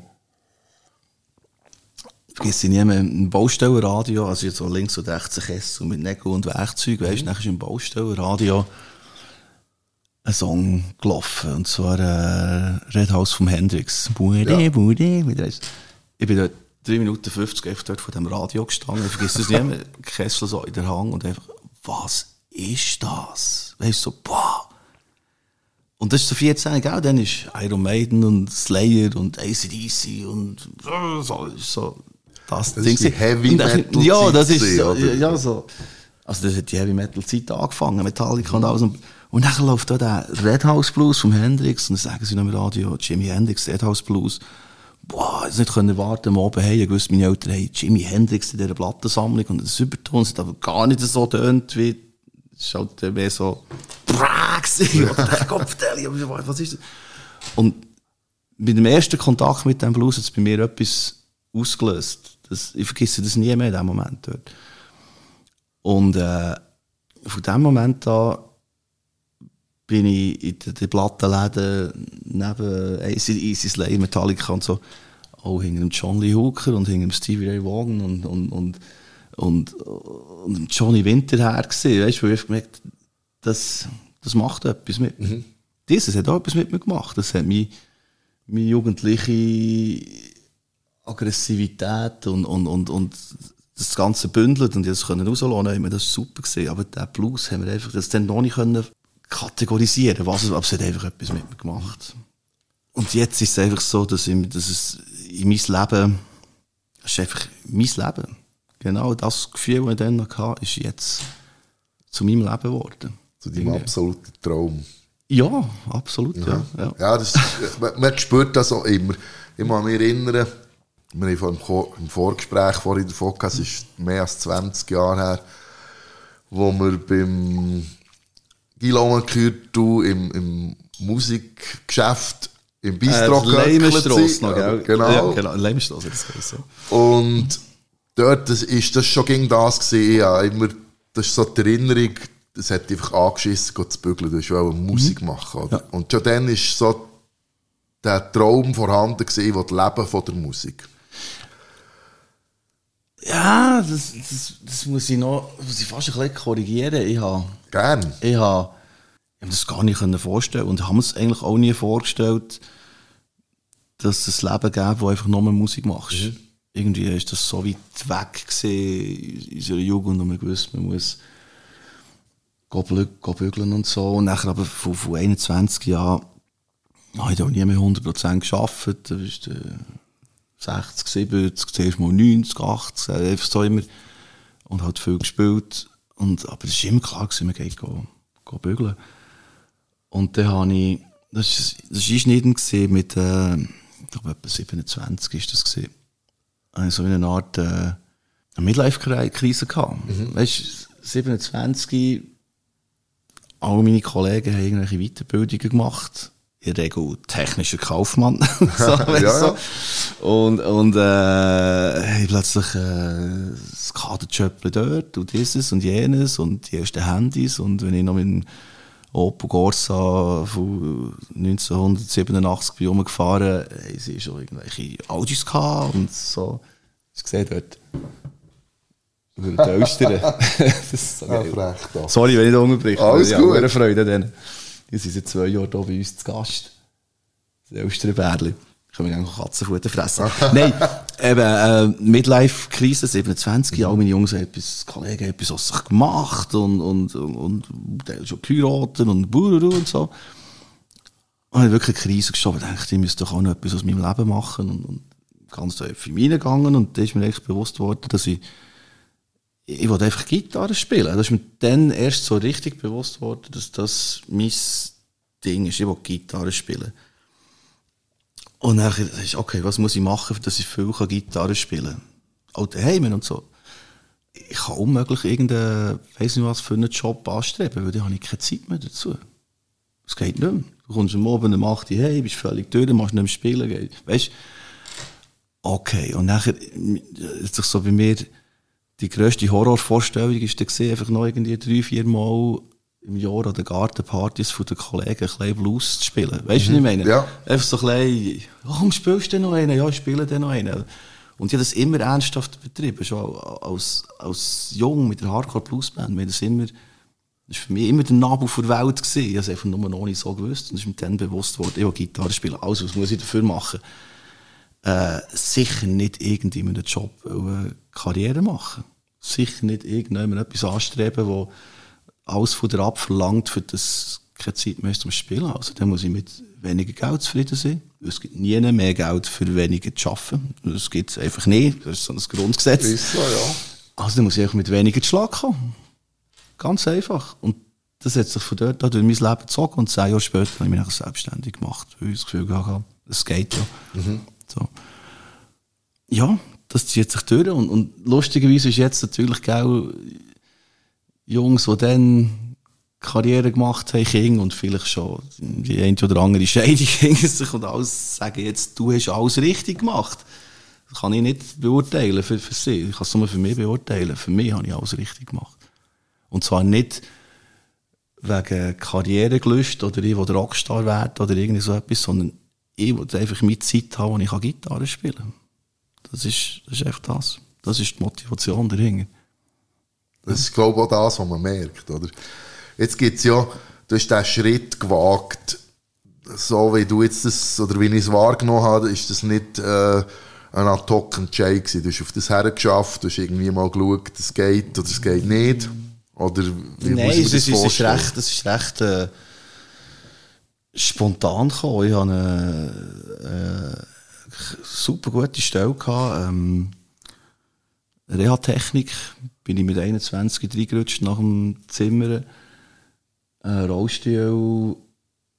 vergiss ich nie mehr ein Baustellenradio, also jetzt so links und rechts ein Kessel mit Nägeln und Werkzeug, weißt du, nachher ist im Baustellenradio ein Song gelaufen, und zwar äh, Red House vom Hendrix. Bude, Ja. Bude, wie das. Ich bin dort 3 Minuten 50 einfach dort vor dem Radio gestanden, ich vergesse das nie mehr, Kessel so in der Hand und einfach, was ist das? Weißt du, so, boah. Und das ist so 14, gell? Dann ist Iron Maiden und Slayer und ACDC und so, so, so das, Das Ding ist die gewesen. Heavy dann- Metal Ja, das ist so, ja, so. Also das hat die Heavy Metal Zeit angefangen, Metallica und alles. Und, und dann läuft da der Red House Blues vom Hendrix und dann sagen sie noch im Radio, Jimi Hendrix, Red House Blues. Boah, jetzt nicht können warten, am Abend hey, ich wusste, meine Eltern haben Jimi Hendrix in dieser Plattensammlung und das Überton hat aber gar nicht so tönt wie, es ist halt mehr so, Bra gewesen. Und ich dachte, Gott, vertell, was ist das? Und bei dem ersten Kontakt mit dem Blues hat es bei mir etwas ausgelöst. Das, ich vergesse das nie mehr in dem Moment dort. Und äh, von dem Moment an bin ich in den, den Plattenläden neben Easy, Easy Slay, Metallica und so, auch hinter dem John Lee Hooker und hinter dem Stevie Ray Vaughan und, und, und, und, und dem Johnny Winter her gesehen, weißt du, wo ich gemerkt das, das macht etwas mit mir. Dieses hat auch etwas mit mir gemacht. Das hat mich, meine jugendliche Aggressivität und, und, und, und das Ganze bündelt und ich das können rauslassen, das war super gewesen. Aber der Blues haben wir einfach das dann noch nicht können kategorisieren, was es, aber es hat einfach etwas mit mir gemacht. Und jetzt ist es einfach so, dass, ich, dass es in mein Leben, es ist einfach mein Leben. Genau das Gefühl, das ich dann noch hatte, ist jetzt zu meinem Leben geworden. Zu deinem absoluten Traum. Ja, absolut, ja. ja. Ja, das, man, man spürt das auch immer. Ich kann mich erinnern, wir haben im Vorgespräch vorhin davon gehabt, es ist mehr als 20 Jahre her, wo wir beim Guillaume Kürtu im, im Musikgeschäft im Bistro Äh, Leimenstrasse noch, gell? Genau. Ja, genau, Leimenstrasse, das geheißen. Und dort das ist das schon gegen das gesehen. Ja, immer, das ist so die Erinnerung, das hat einfach angeschissen, geht zu bügeln, das ist auch Musik machen. Oder? Ja. Und schon dann ist so der Traum vorhanden gesehen, das Leben von der Musik. Ja, das, das, das muss ich noch, muss ich fast ein bisschen korrigieren. Ich habe, Gern. ich habe, ich habe mir das gar nicht vorstellen und habe mir es eigentlich auch nie vorgestellt, dass es ein Leben gäbe, wo einfach nur Musik machst. Irgendwie ist das so weit weg gewesen in unserer Jugend und man gewusst, man muss bügeln und so. Und nachher aber von, von 21 Jahren habe ich da nie mehr 100% gearbeitet. Da ist der 60, 70, zuerst mal 90, 80, äh, einfach so immer. Und halt viel gespielt. Und, aber es war immer klar, gewesen, man geht gehen, gehen bügeln. Und dann habe ich, das das ist Einschneiden gewesen mit, äh, ich glaube etwa 27 ist das gewesen. Ich so eine Art, äh, Midlife-Krise gehabt. Weißt du, 27, alle meine Kollegen haben irgendwelche Weiterbildungen gemacht. In der Regel technischer Kaufmann. so, Ja, du, so. Und, und äh, ich plötzlich äh, das Kaderjöppli dort und dieses und jenes und die ersten Handys. Und wenn ich noch mit dem Opel Corsa von 1987 bin rumgefahren, haben sie schon irgendwelche Audis gehabt und so. Ich sehe dort. Den Östern. das ist so Ja, geil. Sorry, wenn ich da unterbreche. Alles ja, gut. Eine Freude dann. Die sind seit zwei Jahren hier bei uns zu Gast. Das Österbärli. Können wir gerne Katzenfutter fressen. Nein, eben, äh, Midlife-Krise, 27, alle meine Jungs haben etwas, Kollegen haben etwas aus sich gemacht und, und, und, und haben schon geheiratet und Bururu und so. Und ich wirklich eine Krise geschoben. Ich dachte, ich müsste doch auch noch etwas aus meinem Leben machen und, und ganz tief in mich hineingegangen und da ist mir eigentlich bewusst worden, dass ich ich wollte einfach Gitarre spielen. Das ist mir dann erst so richtig bewusst worden, dass das mein Ding ist. Ich will Gitarre spielen. Und dann dachte ich, okay, was muss ich machen, dass ich viel Gitarre spielen kann? Auch daheim und so. Ich kann unmöglich irgendeinen, weiss nicht was, für einen Job anstreben, weil da habe ich keine Zeit mehr dazu. Das geht nicht mehr. Du kommst am Abend um 8 Uhr heim, bist völlig durch, machst nicht mehr spielen. Weißt Okay, und nachher, hat sich so bei mir, die grösste Horrorvorstellung ist dann einfach noch irgendwie drei, vier Mal im Jahr an den Gartenpartys von den Kollegen ein bisschen Blues zu spielen. Weißt du, was ich meine? Ja. Einfach so ein bisschen, warum spielst du denn noch einen? Ja, ich spiele den noch einen. Und ich habe das immer ernsthaft betrieben, schon als, als Jung mit der. Wir haben das immer, das war für mich immer der Nabel der Welt. Gewesen. Ich habe es einfach nur noch nicht so gewusst. Und es ist mir dann bewusst worden, ich will Gitarre spielen. Also, was muss ich dafür machen? Äh, sicher nicht irgendwie mit einem Job eine Karriere machen. Sicher nicht irgendjemand etwas anstreben, wo alles von dir abverlangt, für das keine Zeit mehr zum Spielen. Also dann muss ich mit weniger Geld zufrieden sein. Es gibt nie mehr Geld für weniger zu arbeiten. Das gibt es einfach nicht. Das ist so ein Grundgesetz. Ist so, ja. Also dann muss ich einfach mit weniger zu Schlag kommen. Ganz einfach. Und das hat sich von dort an durch mein Leben gezogen und zehn Jahre später habe ich mich selbstständig gemacht, weil ich das Gefühl hatte, es geht ja. So. Ja, das zieht sich durch und, und lustigerweise ist jetzt natürlich gell, Jungs, die dann Karriere gemacht haben, Kinder und vielleicht schon die eine oder andere Scheidung sich und alles sagen jetzt, du hast alles richtig gemacht. Das kann ich nicht beurteilen für, für sie. Ich kann es nur für mich beurteilen. Für mich habe ich alles richtig gemacht. Und zwar nicht wegen Karrieregelüst oder ich will Rockstar werden oder irgendwie so etwas, sondern ich will einfach meine Zeit haben, wo ich Gitarre spielen kann. Das ist, das ist einfach das. Das ist die Motivation dahinter. Das ist, glaube ich, auch das, was man merkt, oder? Jetzt gibt's ja, du hast diesen Schritt gewagt, so wie du jetzt das, oder wie ich es wahrgenommen habe, ist das nicht, äh, ein ad hoc Entscheid gewesen. Du hast auf das hergeschafft, du hast irgendwie mal geschaut, es geht oder es geht nicht. Oder wie Nein, muss ich es das ist, es recht, es ist recht äh, spontan gekommen. Ich hatte eine äh, super gute Stelle. Gehabt, ähm, Reha-Technik bin ich mit 21 reingerutscht nach dem Zimmer. Äh, Rollstuhl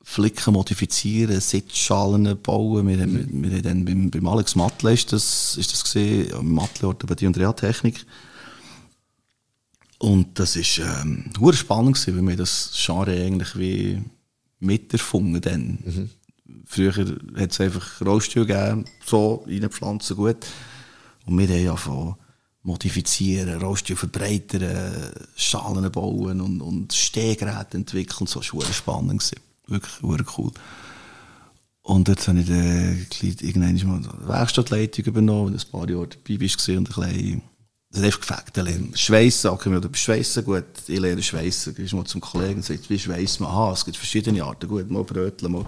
flicken, modifizieren, Sitzschalen bauen. Wir, haben- wir, wir dann beim, beim Alex Matle ist das, ist das gesehen, Matle Orthopädie und Reha-Technik. Und das ist ähm, spannend gewesen, weil wir das Genre eigentlich wie miterfunden dann. Früher hat es einfach Rollstuhl gegeben, so reinpflanzen, gut. Und wir haben ja von modifizieren, Rollstuhl verbreitern, Schalen bauen und, und Stehgeräte entwickeln. So war hure spannend. Gewesen. Wirklich cool. Und jetzt habe ich dann irgendwann mal die Werkstattleitung übernommen, ein paar Jahre dabei bist und ein bisschen, das hat einfach gefällt, ein bisschen Schweissen, okay, oder Schweissen, gut, ich lerne Schweissen, gehst mal zum Kollegen und sagst, wie schweiss man? Aha, es gibt verschiedene Arten, gut, mal bröteln, mal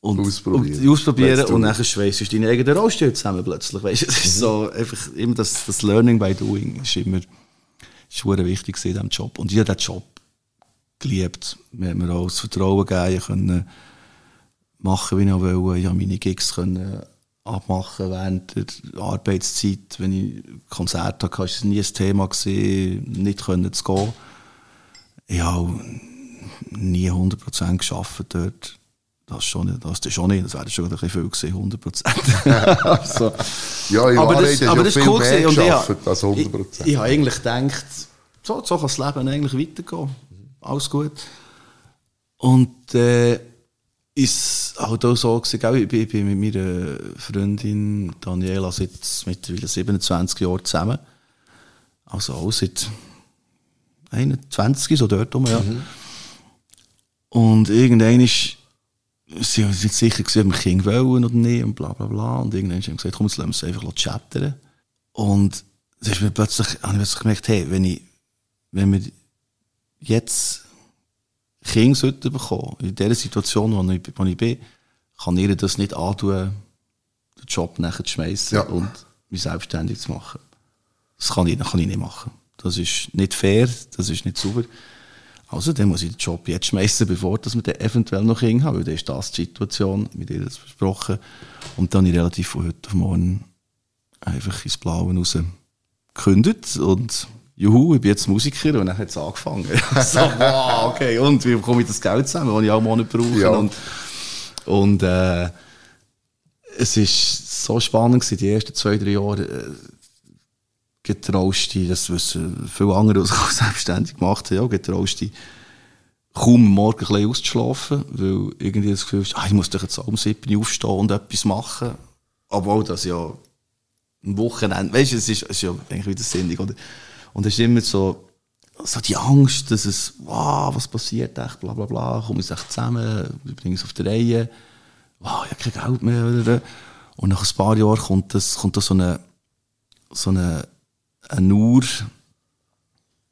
und, Ausprobieren. Und, ausprobieren und dann schweissst du deine eigenen Rollstuhl zusammen plötzlich, weißt du, das ist so, einfach immer das, das Learning by Doing ist immer, ist wichtig in diesem Job. Und ich habe diesen Job geliebt. Mir hat mir auch das Vertrauen gegeben, ich konnte machen, wie ich wollte. Ich konnte meine Gigs können abmachen während der Arbeitszeit. Wenn ich Konzerte hatte, war es nie ein Thema, gewesen, nicht können zu gehen. Ich habe nie 100% gearbeitet dort. Das schon nicht, das schon nicht, das wäre schon ein bisschen viel gewesen, 100%. also, Ja, in aber Wahrheit das, du aber ja das viel ist cool mehr. Und ich, gearbeitet als ich, 100%. ich habe eigentlich gedacht, so, so kann das Leben eigentlich weitergehen. Alles gut. Und äh, ist halt auch so gewesen, ich bin, ich bin mit meiner Freundin Daniela seit mittlerweile 27 Jahren zusammen. Also auch seit 21, so dort rum, ja. Und irgendwann ist, sie waren nicht sicher, gewesen, ob wir Kinder wollen oder nicht und bla bla bla. Und irgendwann haben wir gesagt, komm, jetzt lassen wir es einfach chattern. Und dann ist mir plötzlich, habe ich plötzlich gemerkt, hey, wenn ich, wenn wir jetzt Kinder sollten bekommen, in der Situation, wo ich, wo ich bin, kann ihr das nicht antun, den Job nachher zu schmeißen Ja. und mich selbstständig zu machen. Das kann ich, das kann ich nicht machen. Das ist nicht fair, das ist nicht sauber. Also, dann muss ich den Job jetzt schmeißen, bevor dass wir dann eventuell noch Kinder haben, weil dann ist das die Situation, mit ihr das besprochen. Und dann habe ich relativ von heute auf morgen einfach ins Blaue raus gekündigt und juhu, ich bin jetzt Musiker und dann hat es angefangen. so, wow, okay, und wie bekomme ich das Geld zusammen, das ich auch Monat brauche? Ja. Und, und äh, es ist so spannend gewesen, die ersten zwei, drei Jahre äh, getraust dich, das wissen viele andere, die sich selbstständig gemacht haben, ja, getraust dich kaum morgen ein bisschen auszuschlafen, weil irgendwie das Gefühl ist, ah, ich muss doch jetzt um 7 Uhr aufstehen und etwas machen. Obwohl das ja am Wochenende, weißt du, es ist, es ist ja eigentlich wieder sinnig, oder? Und es ist immer so, so die Angst, dass es, wow, was passiert echt, bla bla bla, komme ich echt zusammen, wir bringen es auf die Reihe, wow, ich habe kein Geld mehr, oder? Und nach ein paar Jahren kommt das, kommt das so eine, so eine, eine nur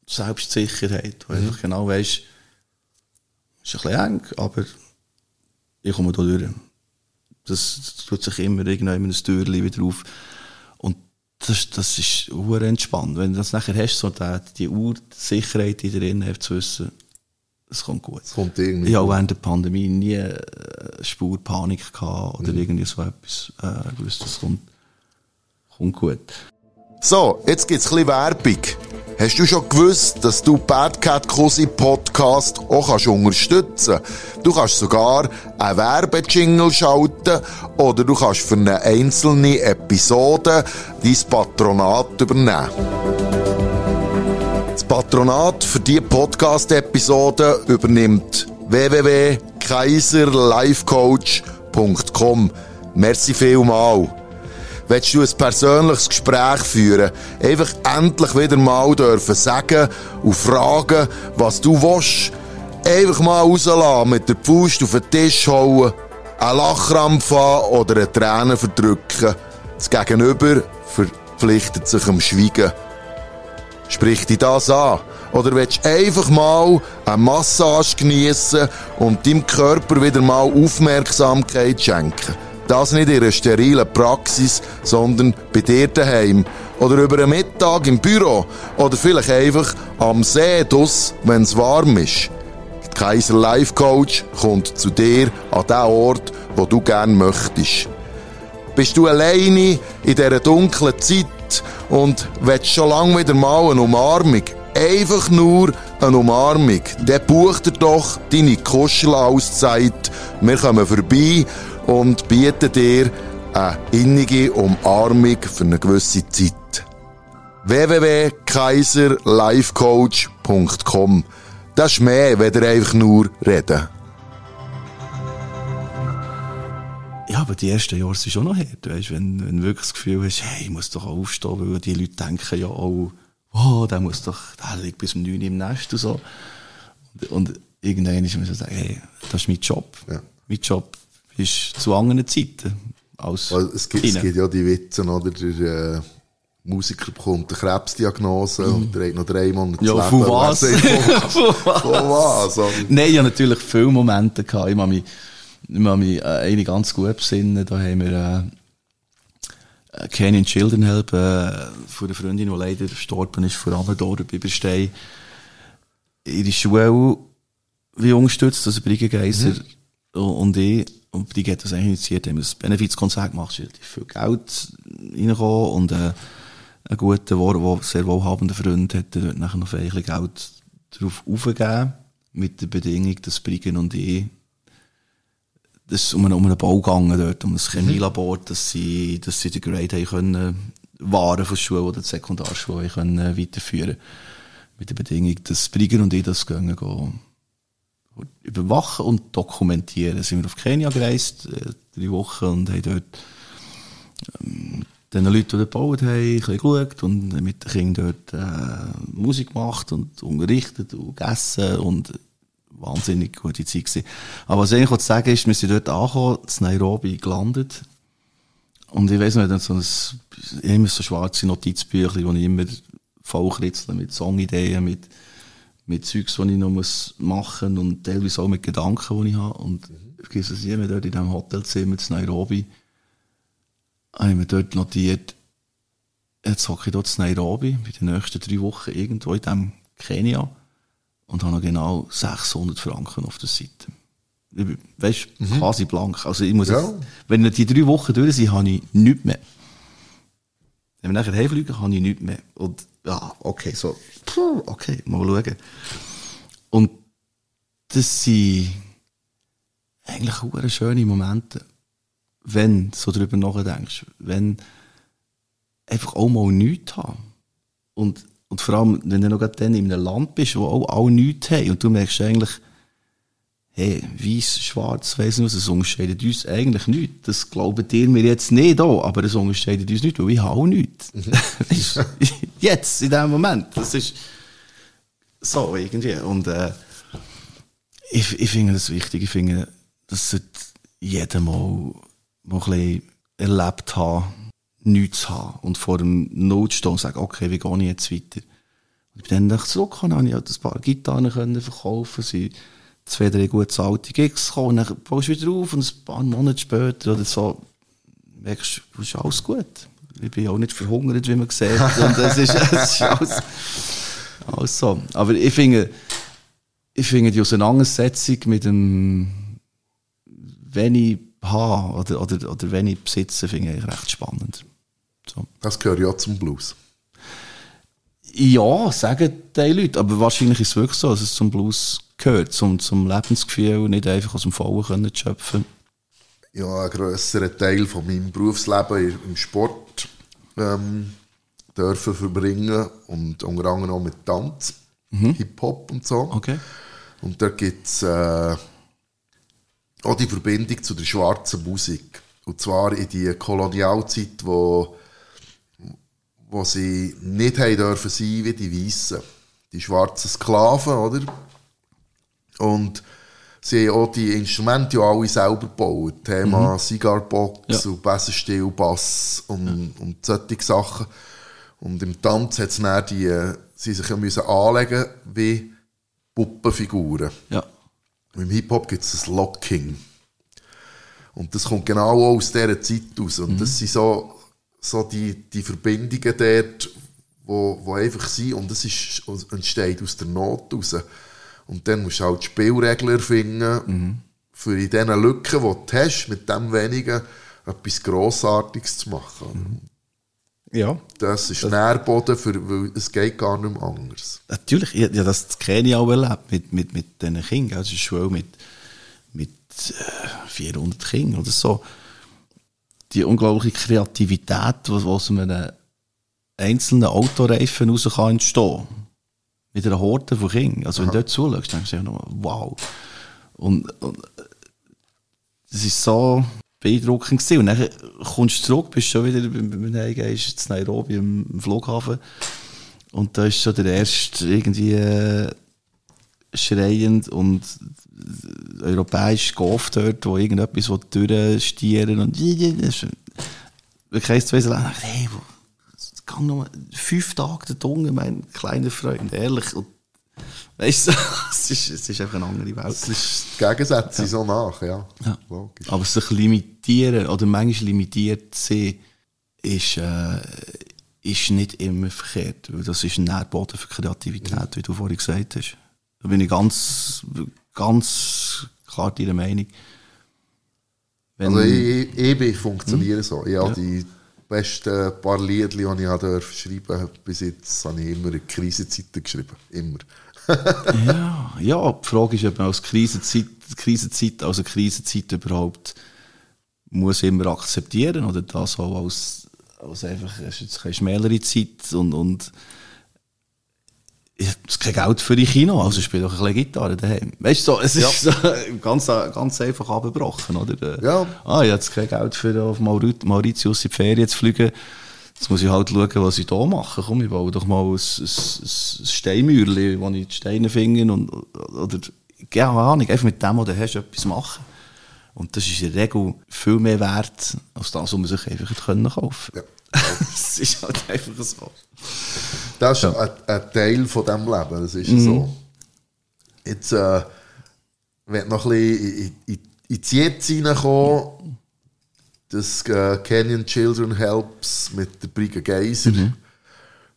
Selbstsicherheit, wo du einfach genau weißt, ist ein bisschen eng, aber ich komme da durch. Das, das tut sich immer irgendwann ein Türchen wieder auf. Das, das ist sehr entspannt. Wenn du das nachher hast, so die, die Ursicherheit in drin hast, zu wissen, es kommt gut. Es kommt irgendwie. Ich habe während der Pandemie nie äh, Spur Panik gehabt oder irgendwie so etwas. Äh, ich wusste, es kommt, kommt gut. So, jetzt gibt's ein bisschen Werbung. Hast du schon gewusst, dass du Bad Cat Cosi Podcast auch kannst unterstützen Du kannst sogar einen Werbejingle schalten oder du kannst für eine einzelne Episode dein Patronat übernehmen. Das Patronat für diese Podcast-Episode übernimmt www.kaiserlifecoach.com. Merci vielmal. Willst du ein persönliches Gespräch führen, einfach endlich wieder mal dürfen sagen und fragen, was du willst, Einfach mal rauslassen, mit der Faust auf den Tisch hauen, einen Lachkrampf haben oder eine Träne verdrücken. Das Gegenüber verpflichtet sich am Schweigen. Sprich dich das an? Oder willst du einfach mal eine Massage geniessen und deinem Körper wieder mal Aufmerksamkeit schenken? Das nicht in einer sterilen Praxis, sondern bei dir daheim. Oder über einen Mittag im Büro. Oder vielleicht einfach am See dus, wenn es warm ist. Die Kaiser Life Coach kommt zu dir an den Ort, wo du gern möchtest. Bist du alleine in dieser dunklen Zeit und willst schon lange wieder mal eine Umarmung? Einfach nur eine Umarmung. Dann buch dir doch deine Kuschelauszeit. Wir kommen vorbei und bieten dir eine innige Umarmung für eine gewisse Zeit. www.kaiserlifecoach.com Das ist mehr, wenn ihr einfach nur reden. Ja, aber die ersten Jahre sind schon noch her. Du weißt, wenn, wenn du wirklich das Gefühl hast, hey, ich muss doch aufstehen, weil die Leute denken ja auch, oh, der muss doch, der liegt bis um 9 Uhr im Nest und so. Und, und irgendwann ist man so sagen, hey, das ist mein Job. Ja. Mein Job ist zu anderen Zeiten. Als Weil es, gibt, es gibt ja die Witze, oder? Der äh, Musiker bekommt eine Krebsdiagnose und der hat noch drei Monate Ja, von was? Von, was? von was? oder? Nein, ich hatte natürlich viele Momente. Gehabt. Ich kann mich, ich kann mich äh, eine ganz gut besinnen. Da haben wir äh, Canyon Children Help äh, von einer Freundin, die leider verstorben ist, vor Amador bei Berstein. Ihre Schule wie unterstützt, also Brigge Geiser und ich. Und Brigge hat das eigentlich initiiert, haben wir ein Benefizkonzert gemacht, relativ viel Geld reingekommen und äh, ein guter, wo, sehr wohlhabender Freund hat dort nachher noch ein bisschen Geld drauf aufgegeben, mit der Bedingung, dass Briggen und ich das ist um einen, um einen Bau gegangen dort, um ein Chemielabor, dass sie, dass sie den Grade haben können, Waren von der Schule oder die Sekundarschule haben können weiterführen. Mit der Bedingung, dass Brigger und ich das gehen, gehen überwachen und dokumentieren. Sind wir auf Kenia gereist, äh, drei Wochen, und haben dort, ähm, den Leuten, die dort gebaut haben, ein bisschen geschaut und mit den Kindern dort, äh, Musik gemacht und unterrichtet und gegessen und wahnsinnig gute Zeit gewesen. Aber was ich eigentlich zu sagen ist, wir sind dort angekommen, in Nairobi gelandet. Und ich weiss nicht, so ein, immer so schwarze Notizbücher, die ich immer vollkritzeln mit Songideen, mit, mit Zeugs, die ich noch muss machen und teilweise auch mit Gedanken, die ich habe. Und ich vergesse es nie mehr, dort in diesem Hotelzimmer in Nairobi, habe ich mir dort notiert, jetzt hocke ich dort in Nairobi, bei den nächsten drei Wochen irgendwo in diesem Kenia und habe noch genau 600 Franken auf der Seite. Weißt du, quasi blank. Also ich muss Ja. jetzt, wenn die drei Wochen durch sind, habe ich nichts mehr. Wenn wir nachher heimfliegen, habe ich nichts mehr. Und ja, okay, so, okay, mal schauen. Und das sind eigentlich auch schöne Momente, wenn du so drüber nachdenkst, wenn einfach auch mal nichts haben. Und, und vor allem, wenn du noch gerade dann in einem Land bist, wo auch alle nichts haben und du merkst eigentlich, hey, weiß, schwarz, weiss nicht was, es unterscheidet uns eigentlich nichts. Das glauben dir mir jetzt nicht auch, aber es unterscheidet uns nicht, weil ich habe auch nichts. Du, jetzt, in diesem Moment. Das ist so irgendwie. Und äh, ich, ich finde das wichtig. Ich finde, das sollte jeder mal, mal ein bisschen erlebt haben, nichts zu haben und vor dem Not stehen und sagen, okay, wie gehe ich jetzt weiter? Und ich bin dann zurückgekommen, habe ich halt ein paar Gitarren können verkaufen, sie zwei, drei gut zahlte Gigs gekommen, und dann baust du wieder auf und ein paar Monate später oder so merkst du, es ist alles gut. Ich bin auch nicht verhungert, wie man sieht. Und es ist, es ist alles, alles so. Aber ich finde, ich finde die Auseinandersetzung mit dem, wenn ich habe oder, oder, oder wenn ich besitze, finde ich recht spannend. So. Das gehört ja zum Blues. Ja, sagen die Leute, aber wahrscheinlich ist es wirklich so, dass es zum Blues gehört, zum, zum Lebensgefühl, nicht einfach aus dem Vollen können zu schöpfen. Ja, ein grösserer Teil von meinem Berufsleben im Sport ähm, dürfen verbringen und unter anderem auch mit Tanz, Hip-Hop und so. Okay. Und da gibt es äh, auch die Verbindung zu der schwarzen Musik. Und zwar in die Kolonialzeit, wo, wo sie nicht haben dürfen sein wie die Weißen. Die schwarzen Sklaven, oder? Und sie haben auch die Instrumente ja alle selber gebaut. Thema Cigarbox Ja. und Besenstiel, Bass und, und solche Sachen. Und im Tanz hat es dann die, äh, sie sich ja müssen anlegen wie Puppenfiguren. Ja. Im Hip-Hop gibt es das Locking. Und das kommt genau auch aus dieser Zeit aus. Und das sind so, so die, die Verbindungen dort, wo, wo einfach sind. Und das ist, entsteht aus der Not raus. Und dann musst du halt Spielregeln finden, für in diesen Lücken, die du hast, mit dem wenigen etwas Grossartiges zu machen. Ja. Das ist Nährboden, für, weil es geht gar nicht mehr anders. Natürlich, ich, ja, das kenne ich auch erlebt mit, mit, mit diesen Kindern. Also schon mit, mit äh, 400 Kindern oder so. Die unglaubliche Kreativität, was aus einem einzelnen Autoreifen raus kann entstehen. Mit einer Horde von Kindern. Also wenn du dort zuschaust, denkst du nur, wow. Und, und das ist so beeindruckend gewesen. Und dann kommst du zurück, bist schon wieder, wenn du heimgehst, in Nairobi im, im Flughafen. Und da ist schon der erste irgendwie äh, schreiend und europäisch Golf dort, wo irgendetwas durchstieren und eins, zwei dachte, Hey, es noch mal fünf Tage der Dunge, mein kleiner Freund, ehrlich. Und, weißt du, es ist, es ist einfach eine andere Welt. Es ist die Gegensätze sind so nach, ja. Ja. Logisch. Aber sich limitieren oder manchmal limitiert sein, ist, äh, ist nicht immer verkehrt. Weil das ist ein Nährboden für Kreativität, wie du vorhin gesagt hast. Da bin ich ganz, ganz klar deiner Meinung. Wenn, Also ich, ich, ich funktioniere so. Ich habe die besten paar Lieder, die ich habe schreiben bis jetzt, habe ich immer in Krisenzeiten geschrieben. Immer. ja, ja, die Frage ist, ob man als Krisenzeit, Krisenzeit, also Krisenzeit überhaupt muss immer akzeptieren oder das auch als, als einfach, es ist keine schmälere Zeit und, und ich kein Geld für die Kino, also spiele doch ein bisschen Gitarre daheim. Weißt du, so, es ist so, ganz, ganz einfach abgebrochen, oder? Ja. Ah, ich habe jetzt kein Geld für auf Maurit- Mauritius in die Ferien zu fliegen. Jetzt muss ich halt schauen, was ich da mache. Komm, ich baue doch mal ein, ein, ein Steinmauerli, wo ich die Steine finde und, oder, keine Ahnung, einfach mit dem, was du hast, etwas machen. Und das ist in der Regel viel mehr wert, als das, was man sich einfach hätte können kaufen Ja. Es ist halt einfach so. Das ist ein, ein Teil von diesem Leben, das ist so. Jetzt, äh, wenn noch ein bisschen in, in, in die Jetzt reinkommen, das äh, Canyon Children Helps mit der Briga Geiser,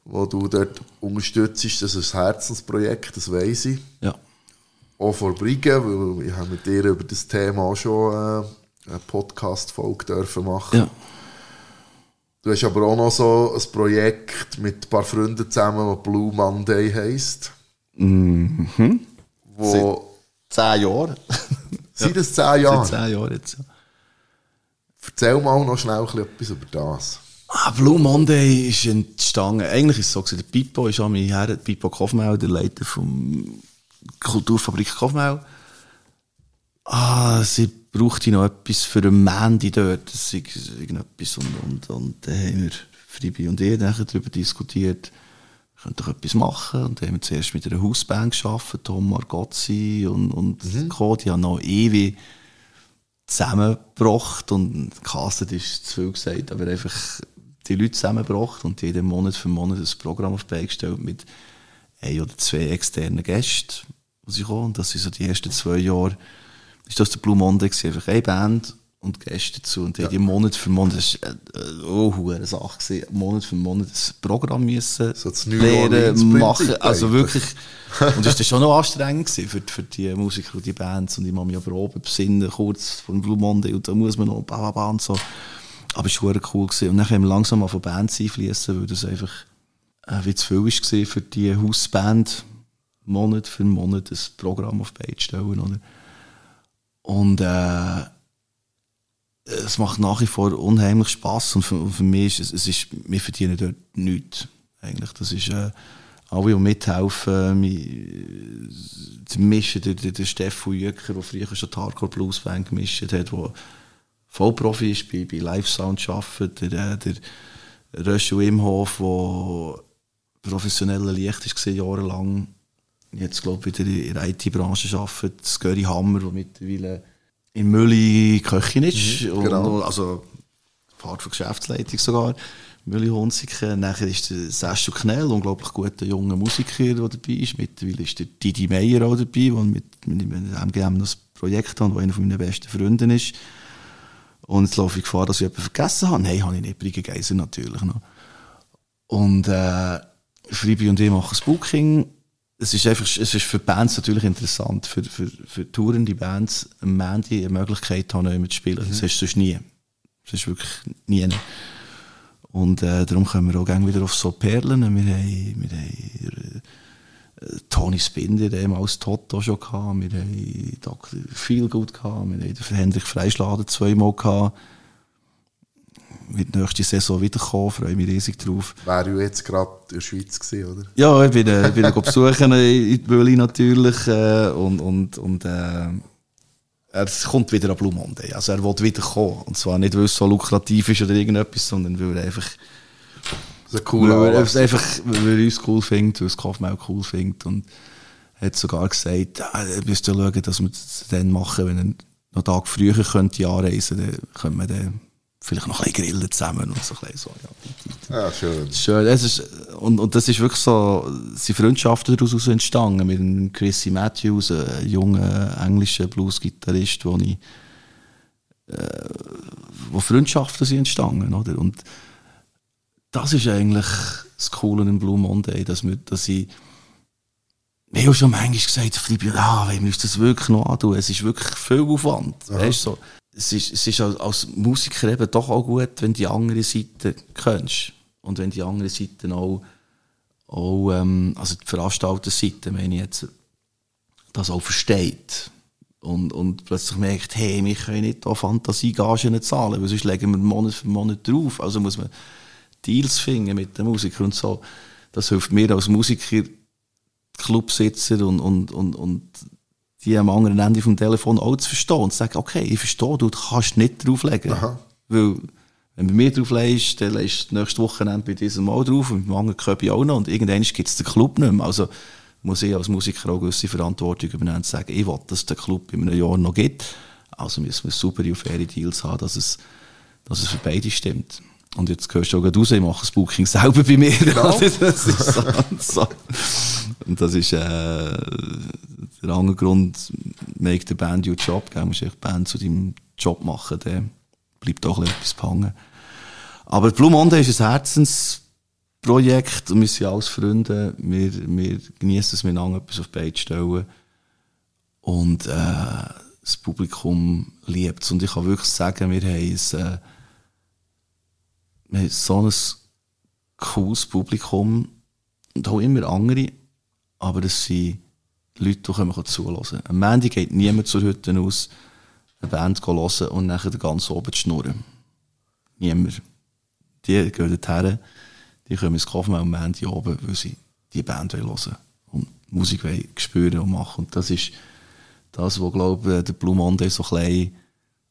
wo du dort unterstützt, das ist ein Herzensprojekt, das weiß ich. Ja. Auch vor Briga, weil ich habe mit dir über das Thema auch schon äh, eine Podcast-Folge dürfen machen. Ja. Du hast aber auch noch so ein Projekt mit ein paar Freunden zusammen, das Blue Monday heisst. Mhm. Wo, Zehn Jahre. sind das zehn Seit Jahre? zehn Jahren jetzt. Ja. Erzähl mal noch schnell ein bisschen etwas über das. Ah, Blue Monday ist entstanden. Eigentlich ist es so, der Pippo ist an mich her, der Pippo Kofmau, der Leiter vom Kulturfabrik Kofmau. Ah, sie brauchte noch etwas für einen Mandy dort. Das ist irgendetwas. Und, und, und dann haben wir, Fribi und ich, nachher darüber diskutiert, wir könnten doch etwas machen. Und dann haben wir zuerst mit einer Hausband gearbeitet, Tom Margozzi und, und Co. Die haben noch ewig zusammengebracht und castet ist zu viel gesagt, aber einfach die Leute zusammengebracht und jeden Monat für Monat ein Programm auf die gestellt mit ein oder zwei externen Gästen, die sie kommen. Und das sind so die ersten zwei Jahre, ist das der Blue Monday gewesen, einfach eine Band und Gäste dazu und die haben die Monat für Monat, das war eine oh, eine Sache, gewesen, Monat für Monat ein Programm müssen So lernen, machen, also wirklich und das war schon noch anstrengend gewesen für, für die Musiker und die Bands. Und ich muss mich aber oben besinnen, kurz vor dem Blue Monday. Und da muss man noch bla bla und so. Aber es war cool. Gewesen. Und dann haben wir langsam mal von Bands einfließen, weil das einfach äh, wie zu viel war für die Hausband, Monat für Monat ein Programm auf die Beine stellen. Oder? Und äh, es macht nach wie vor unheimlich Spass und für, für mich ist es, ist, wir verdienen dort nichts. Eigentlich, das ist, äh, alle, die mithelfen, mi- zu mischen, der, der, der Stefan Jücker, der früher schon die Hardcore Blues Band gemischt hat, der Vollprofi ist, bei, bei Live Sound arbeitet, der, äh, der Röschel Imhof, der professioneller Licht war, jahrelang jetzt glaube ich wieder in der IT-Branche arbeitet, Scurry Hammer, der mittlerweile in Mülli Köchin ist. Mhm, und, genau. also Part von Geschäftsleitung sogar. Mülli Hunziken. Nachher ist der Sascha Knell, unglaublich guter junger Musiker, der dabei ist. Mittlerweile ist der Didi Meyer auch dabei, der mit, mit, MGM das Projekt hat, der einer meiner besten Freunde ist. Und jetzt laufe ich Gefahr, dass ich jemanden vergessen habe. Nein, habe ich nicht. Brigitte Geiser natürlich noch. Und äh, Fribi und ich machen das Booking. Es ist einfach, es ist für Bands natürlich interessant, für, für, für tourende Bands am Mandy eine Möglichkeit haben, neu zu spielen. Das hast du sonst nie. Das ist wirklich nie. Und äh, darum kommen wir auch gerne wieder auf so Perlen. Wir haben, wir haben äh, Tony Spinder, der als Toto schon gehabt. Wir haben Dr. Feelgood gehabt. Wir haben Hendrik Freischladen zweimal gehabt. Wird nächste Saison wiederkommen, freue mich riesig drauf. Wäre ja jetzt gerade in der Schweiz gewesen, oder? Ja, ich bin, äh, bin ihn besuchen in Böli natürlich. Äh, und und, und äh, er kommt wieder an Blue Monday. Also er will wieder kommen. Und zwar nicht, weil es so lukrativ ist oder irgendetwas, sondern weil er einfach, Das ist cooler weil er einfach weil er uns cool findet, weil es Kaufmann cool findet. Und er hat sogar gesagt, ihr müsst ja schauen, dass wir das dann machen, wenn er noch einen Tag früher könnte anreisen könnte, dann können wir dann vielleicht noch ein bisschen grillen zusammen und so ein bisschen so. Ja, Ja, schön. Schön. Es ist, und, und das ist wirklich so, sind Freundschaften daraus entstanden. Mit dem Chrissy Matthews, einem jungen englischen Blues-Gitarrist, wo ich, äh, wo Freundschaften sind entstanden, oder? Und das ist eigentlich das Coole im Blue Monday, dass, wir, dass ich, ich habe schon manchmal gesagt, Flibi, ah, wir müssen das wirklich noch antun. Es ist wirklich viel Aufwand. Weißt, du, so. Es, ist, es ist als, Musiker eben doch auch gut, wenn die andere Seite kennst. Und wenn die andere Seite auch, auch ähm, also die Veranstalterseite, meine ich jetzt, das auch versteht. Und, und plötzlich merkt, hey, wir können nicht da Fantasiegagen zahlen, weil sonst legen wir Monat für Monat drauf. Also muss man Deals finden mit den Musikern und so. Das hilft mir als Musiker, Clubsitzer und, und, und, und die am anderen Ende vom Telefon auch zu verstehen und zu sagen, okay, ich verstehe, du kannst nicht drauflegen. Aha. Weil, wenn du bei mir drauflegst, dann legst du nächstes Wochenende bei diesem Mal drauf und beim anderen Köpi auch noch und irgendwann gibt es den Club nicht mehr. Also muss ich als Musiker auch gewisse Verantwortung übernehmen und sagen, ich will, dass es den Club in einem Jahr noch gibt. Also müssen wir super und faire Deals haben, dass es, dass es für beide stimmt. Und jetzt hörst du auch gerade raus, ich mache das Booking selber bei mir. Genau. das ist so, so. Und das ist äh, der andere Grund, make the band your job. Gell? Du musst die Band zu deinem Job machen, dann bleibt auch ein bisschen etwas hängen. Aber Blue Monday ist ein Herzensprojekt und wir sind alles Freunde. Wir, wir genießen es, miteinander etwas auf die Beine stellen. Und äh, das Publikum liebt es. Und ich kann wirklich sagen, wir haben, es, äh, wir haben so ein cooles Publikum und auch immer andere, aber es sind Leute, die können zulassen. Am Ende geht niemand zur Hütte aus, eine Band hören und nachher den ganzen Abend schnurren. Niemand. Die gehen dorthin, die kommen ins Kaffee am Ende oben, weil sie die Band hören wollen und Musik wollen spüren und machen. Und das ist das, was, glaube ich, der Blue Monday so ein bisschen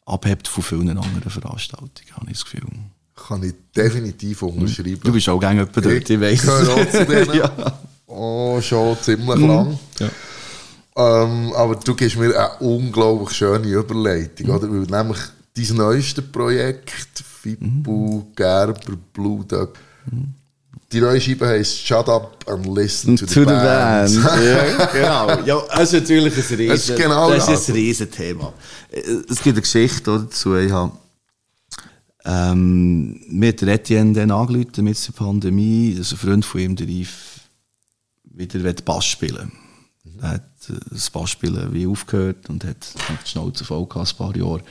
abhebt von vielen anderen Veranstaltungen, habe ich das Gefühl. Kann ich definitiv unterschreiben. Du bist auch gerne jemand dort, ich weiss zu denen. ja. Oh, schon ziemlich lang. Ja. Ähm, aber du gibst mir eine unglaublich schöne Überleitung, oder? Weil nämlich dein neueste Projekt, Fibu, Gerber, Blue Dog, die neue Scheibe heisst Shut Up and Listen to, To the band. Band. ja, genau. Ja, das ist natürlich ein riesen, Das ist genau das das. ist ein Riesenthema. Es gibt eine Geschichte dazu. Ich habe, ähm, mir hat der Etienne dann angerufen mit der Pandemie, dass ein Freund von ihm, der Yves, wieder Bass spielen Er hat äh, das Bassspielen wie aufgehört und hat die Schnauze voll gehabt, ein paar Jahre.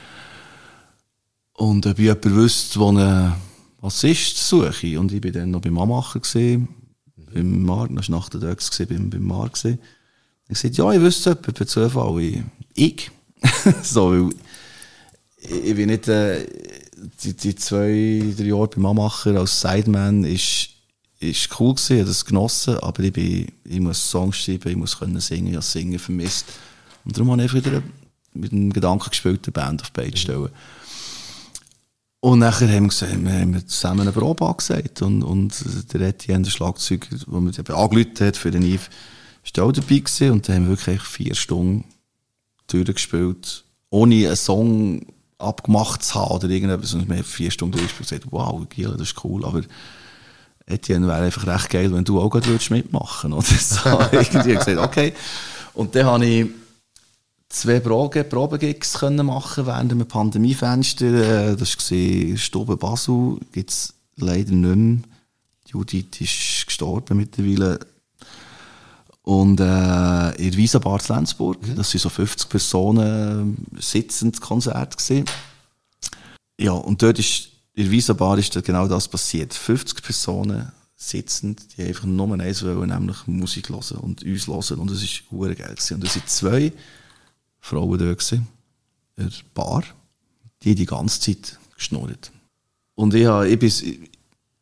Und ob jemand wüsste, wo ein Bassist suche. Und ich war dann noch beim Mamacher gesehen, beim Mar, das war nach der Döx beim, beim Mar gesehen. Ich sagte, ja, ich wüsste jemanden, per Zufall. Ich, ich. so, weil ich, ich bin nicht, äh, die, die zwei, drei Jahre beim Mamacher als Sideman ist, ist cool gewesen, habe das genossen, aber ich, bin, ich muss Songs schreiben, ich muss können singen, ich habe Singen vermisst. Und darum habe ich wieder mit dem Gedanken gespielt, eine Band auf die Beine zu stellen. Und nachher haben wir, gesagt, wir haben zusammen eine Probe angesagt und, und der Etienne, der Schlagzeuger, der mir angerufen hat für den Yves, ist auch dabei gewesen und dann haben wir wirklich vier Stunden durchgespielt, ohne einen Song abgemacht zu haben oder irgendetwas. Und wir haben vier Stunden durchgespielt und gesagt, wow, Giel, das ist cool, aber Etienne wäre einfach recht geil, wenn du auch gerade würdest mitmachen oder so. Irgendwie gesagt, okay. Und dann habe ich zwei Probe, Probegigs können machen während einem Pandemiefenster. Äh, Das war Stube Basel, gibt es leider nicht mehr. Judith ist gestorben mittlerweile. Und äh, in der Visa Bar Lenzburg, das waren so 50 Personen äh, sitzend Konzert. Gewesen. Ja, und dort ist, in der Visa Bar ist genau das passiert. 50 Personen sitzend, die einfach nur eins wollen, nämlich Musik hören und uns hören. Und es war geil. Gewesen. Und es waren zwei Frauen dort gewesen, in der Bar, die die ganze Zeit geschnurrt. Und ich, habe, ich, bin,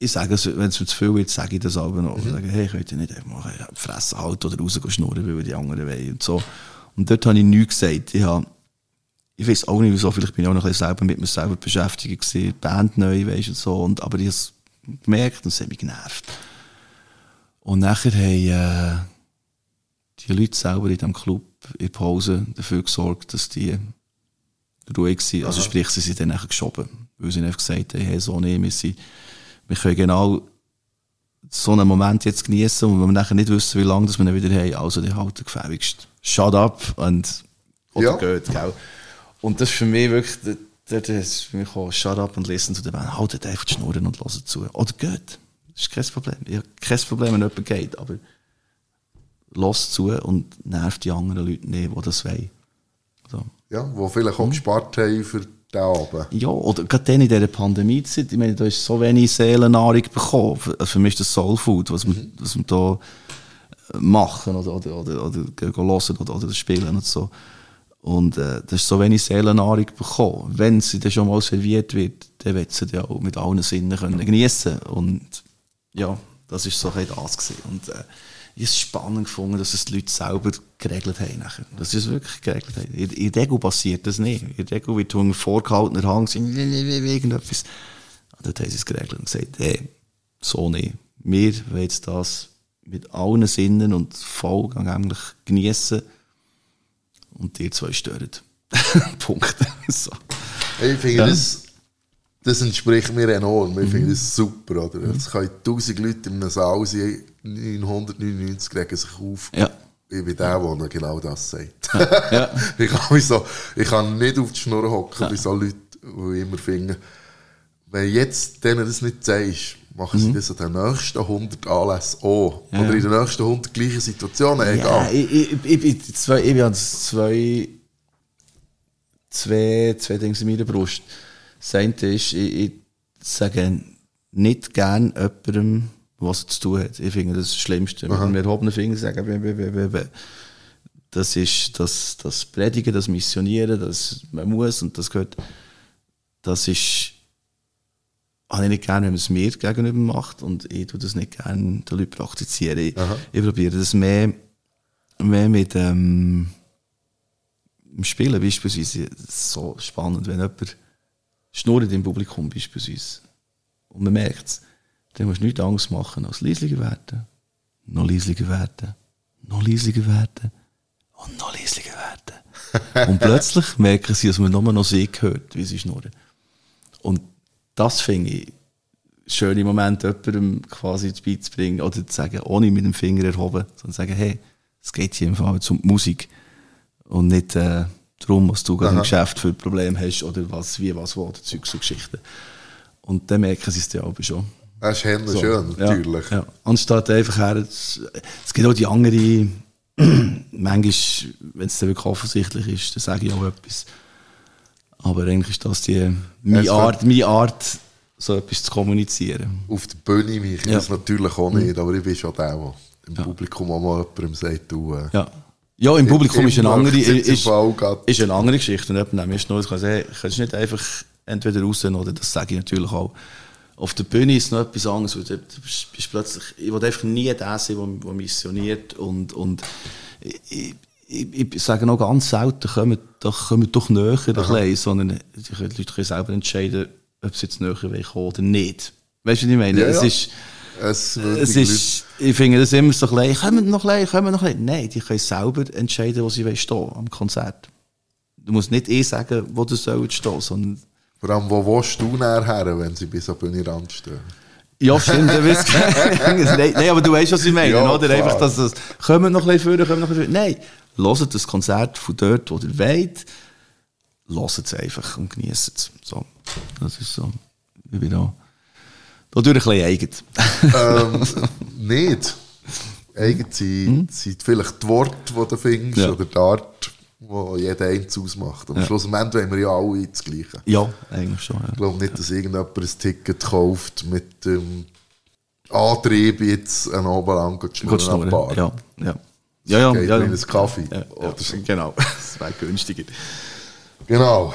ich, ich sage, es, wenn es mir zu viel wird, sage ich das aber noch. Ich sage, hey, könnt ihr nicht einfach mal die Fresse halten oder rausgehen schnurren, weil die anderen wollen und so. Und dort habe ich nichts gesagt. Ich, habe, ich weiß auch nicht wieso, vielleicht bin ich auch noch ein bisschen selber mit mir selber beschäftigt gewesen, die Band neu, weißt und so. Und, aber ich habe es gemerkt und es hat mich genervt. Und nachher haben äh, die Leute selber in diesem Club in Pause dafür gesorgt, dass die ruhig sind. Also sprich, sie sind dann nachher geschoben. Weil sie einfach gesagt haben, hey, so nicht, wir, sind, wir können genau so einen Moment jetzt genießen und wenn wir nachher nicht wissen, wie lange dass wir ihn wieder haben, also die halten gefälligst. Shut up und oder Ja. geht, gell? Und das ist für mich wirklich, der, der, ist für mich auch, shut up und listen zu der Band. Haltet einfach die Schnurren und hört zu. Oder geht. Das ist kein Problem. Ich habe kein Problem, wenn jemand geht, aber los zu und nervt die anderen Leute nicht, die das wollen. So. Ja, die vielleicht auch gespart haben für den Abend. Ja, oder gerade dann in dieser Pandemiezeit, ich meine, da ist so wenig Seelennahrung bekommen. Für- für mich ist das Soul Food, was wir, was wir da äh, machen oder, oder, oder, oder gehen hören oder, oder spielen und so. Und äh, da ist so wenig Seelennahrung bekommen. Wenn sie dann schon mal serviert wird, dann wird sie die auch mit allen Sinnen können geniessen Und ja, das ist so ein das gewesen. Und äh, ich habe es spannend gefunden, dass es die Leute selber geregelt haben. Nachher. Dass sie es wirklich geregelt haben. In, in der Regel passiert das nicht. In der Regel wird ein vorgehaltener Hang sein, irgendetwas. Und dort haben sie es geregelt und gesagt, hey, so nicht. Wir wollen jetzt das mit allen Sinnen und voll eigentlich geniessen. Und die zwei stören. Punkt. so. Ich finde, Ja. das, das entspricht mir enorm. Ich finde das super. Oder? Es können tausend Leute in einem Saal sein, 999 regen sich auf. Ja. Ich bin der, der genau das sagt. Ja. ich, kann so, ich kann nicht auf die Schnur hocken bei so Leuten, die immer finden, wenn jetzt denen das nicht sagst, machen sie das an den nächsten 100 Anlässen auch. Ja. Oder in den nächsten 100 gleichen Situationen, Ja, egal. ich, ich, ich, ich, bin zwei, ich an zwei, zwei, zwei Dinge in meiner Brust. Das eine ist, ich, ich sage nicht gern jemandem, was er zu tun hat. Ich finde das, das Schlimmste. Mit dem erhobenen Finger sagen, bäh, bäh, bäh. das ist das, das Predigen, das Missionieren, das man muss und das gehört, das ist, habe ich nicht gerne, wenn man es mir gegenüber macht und ich tue das nicht gerne den Leuten praktizieren. Ich, ich probiere das mehr, mehr mit ähm, im Spielen beispielsweise. So spannend, wenn jemand schnurrt im Publikum beispielsweise und man merkt es, dann musst du nichts Angst machen, als leislicher werden, noch leislicher werden, noch leislicher werden und noch leislicher werden. und plötzlich merken sie, dass man nur noch sie hört, wie sie schnurren. Und das finde ich schöne Moment, jemandem quasi beizubringen oder zu sagen, ohne mit dem Finger erhoben, sondern zu sagen, hey, es geht hier im Fall um die Musik und nicht äh, darum, was du gerade im Geschäft für Probleme hast oder was, wie, was, wo, oder Zeug, so Geschichten. Und dann merken sie es dann aber schon. Das ist Hände So. schön, Ja, natürlich. Ja, Anstatt einfach her, es, gibt auch die andere, manchmal, wenn es dann wirklich offensichtlich ist, dann sage ich auch etwas. Aber eigentlich ist das die, meine, Es Art, meine Art, so etwas zu kommunizieren. Auf der Bühne mich Ja. Mhm. das natürlich auch nicht, aber ich bin schon der, der im Publikum auch mal jemandem sagt, du, äh, Ja. Ja, im Publikum ist eine andere, ist, ist eine andere Geschichte. Und jemand nimmt nur, kann sagen, kannst nicht einfach entweder raus oder das sage ich natürlich auch. Auf der Bühne ist noch etwas anderes, weil du bist, plötzlich, ich will einfach nie der sein, der, missioniert und, und ich, ich, ich sage noch ganz selten, kommen doch, kommen doch näher ein bisschen, sondern die Leute können selber entscheiden, ob sie jetzt näher kommen oder nicht. Weißt du, was ich meine? Ja, es ja. ist, Es, Es ist, ich finde das immer so klein, kommen noch klein, kommen noch klein. Nein, die können selber entscheiden, wo sie stehen am Konzert. Du musst nicht eh sagen, wo du sollst stehen, sondern Vor allem, wo willst du nachher her, wenn sie bis an Bühne ranstehen? Ja, stimmt. dann wird's- nein, nein, aber du weißt, was ich meine, Ja, oder? klar. Einfach, dass das, kommen noch ein bisschen vorne, kommen noch ein bisschen. Nein, hört das Konzert von dort, wo ihr wollt. Hört es einfach und genießt es. So. Das ist so. Ich bin da. Dadurch ein bisschen eigen. ähm, nicht. Eigentlich sind, sind vielleicht die Worte, die du findest, Ja. oder die Art, die jeder eins ausmacht. Am Schlussendlich wollen wir ja alle das Gleiche. Ja, eigentlich schon. Ich Ja. glaube nicht, dass irgendjemand ein Ticket kauft mit dem Antrieb, jetzt einen Oberlang zu Gut schnurren Bar. Ja, ja. Ja, ja, Geht ja. wie ein Kaffee. Ja, Oder ja, so. genau. Das wäre günstiger. Genau.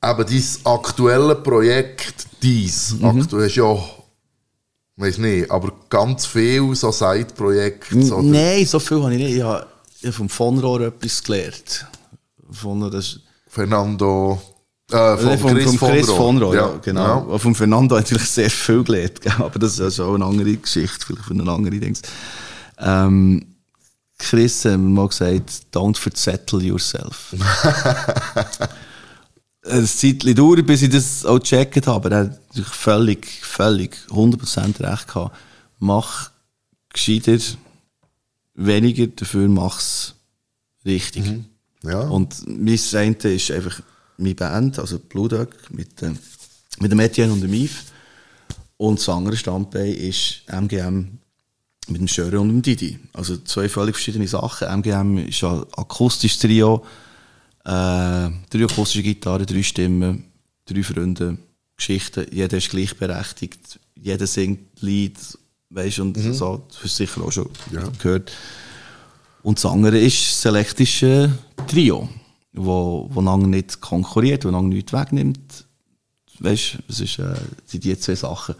Aber dein aktuelle Projekt, dies, Mhm. aktuell hast ja, weiß nicht, aber ganz viel so Side-Projekte. Nein, so viel habe ich nicht. Ich habe, ich habe vom Von Rohr etwas gelernt. Von, das, Fernando, äh, von, Nein, vom, Chris, von Chris von Rohr, ja, genau. Ja. Vom Fernando hat natürlich sehr viel gelernt, gell, aber das ist auch eine andere Geschichte, vielleicht für eine andere Dings. Ähm, Chris hat mir mal gesagt, don't verzettel yourself. ein Zeitchen dauert, bis ich das auch gecheckt habe, aber er hat völlig, völlig 100% recht gehabt. Mach gescheiter weniger, dafür mach's richtig. Ja. Und mein eine ist einfach meine Band, also Blue Dog, mit, äh, mit dem Etienne und dem Yves. Und das andere Standbein ist MGM mit dem Schöre und dem Didi. Also zwei völlig verschiedene Sachen. MGM ist ein akustisches Trio, äh, drei akustische Gitarren, drei Stimmen, drei Freunde, Geschichten. Jeder ist gleichberechtigt, jeder singt Lied, weißt und so. Das hast du sicher auch schon gehört. Und das andere ist das selektische Trio, wo, wo lange nicht konkurriert, wo lange nichts wegnimmt. Weißt es ist, äh, sind die zwei Sachen,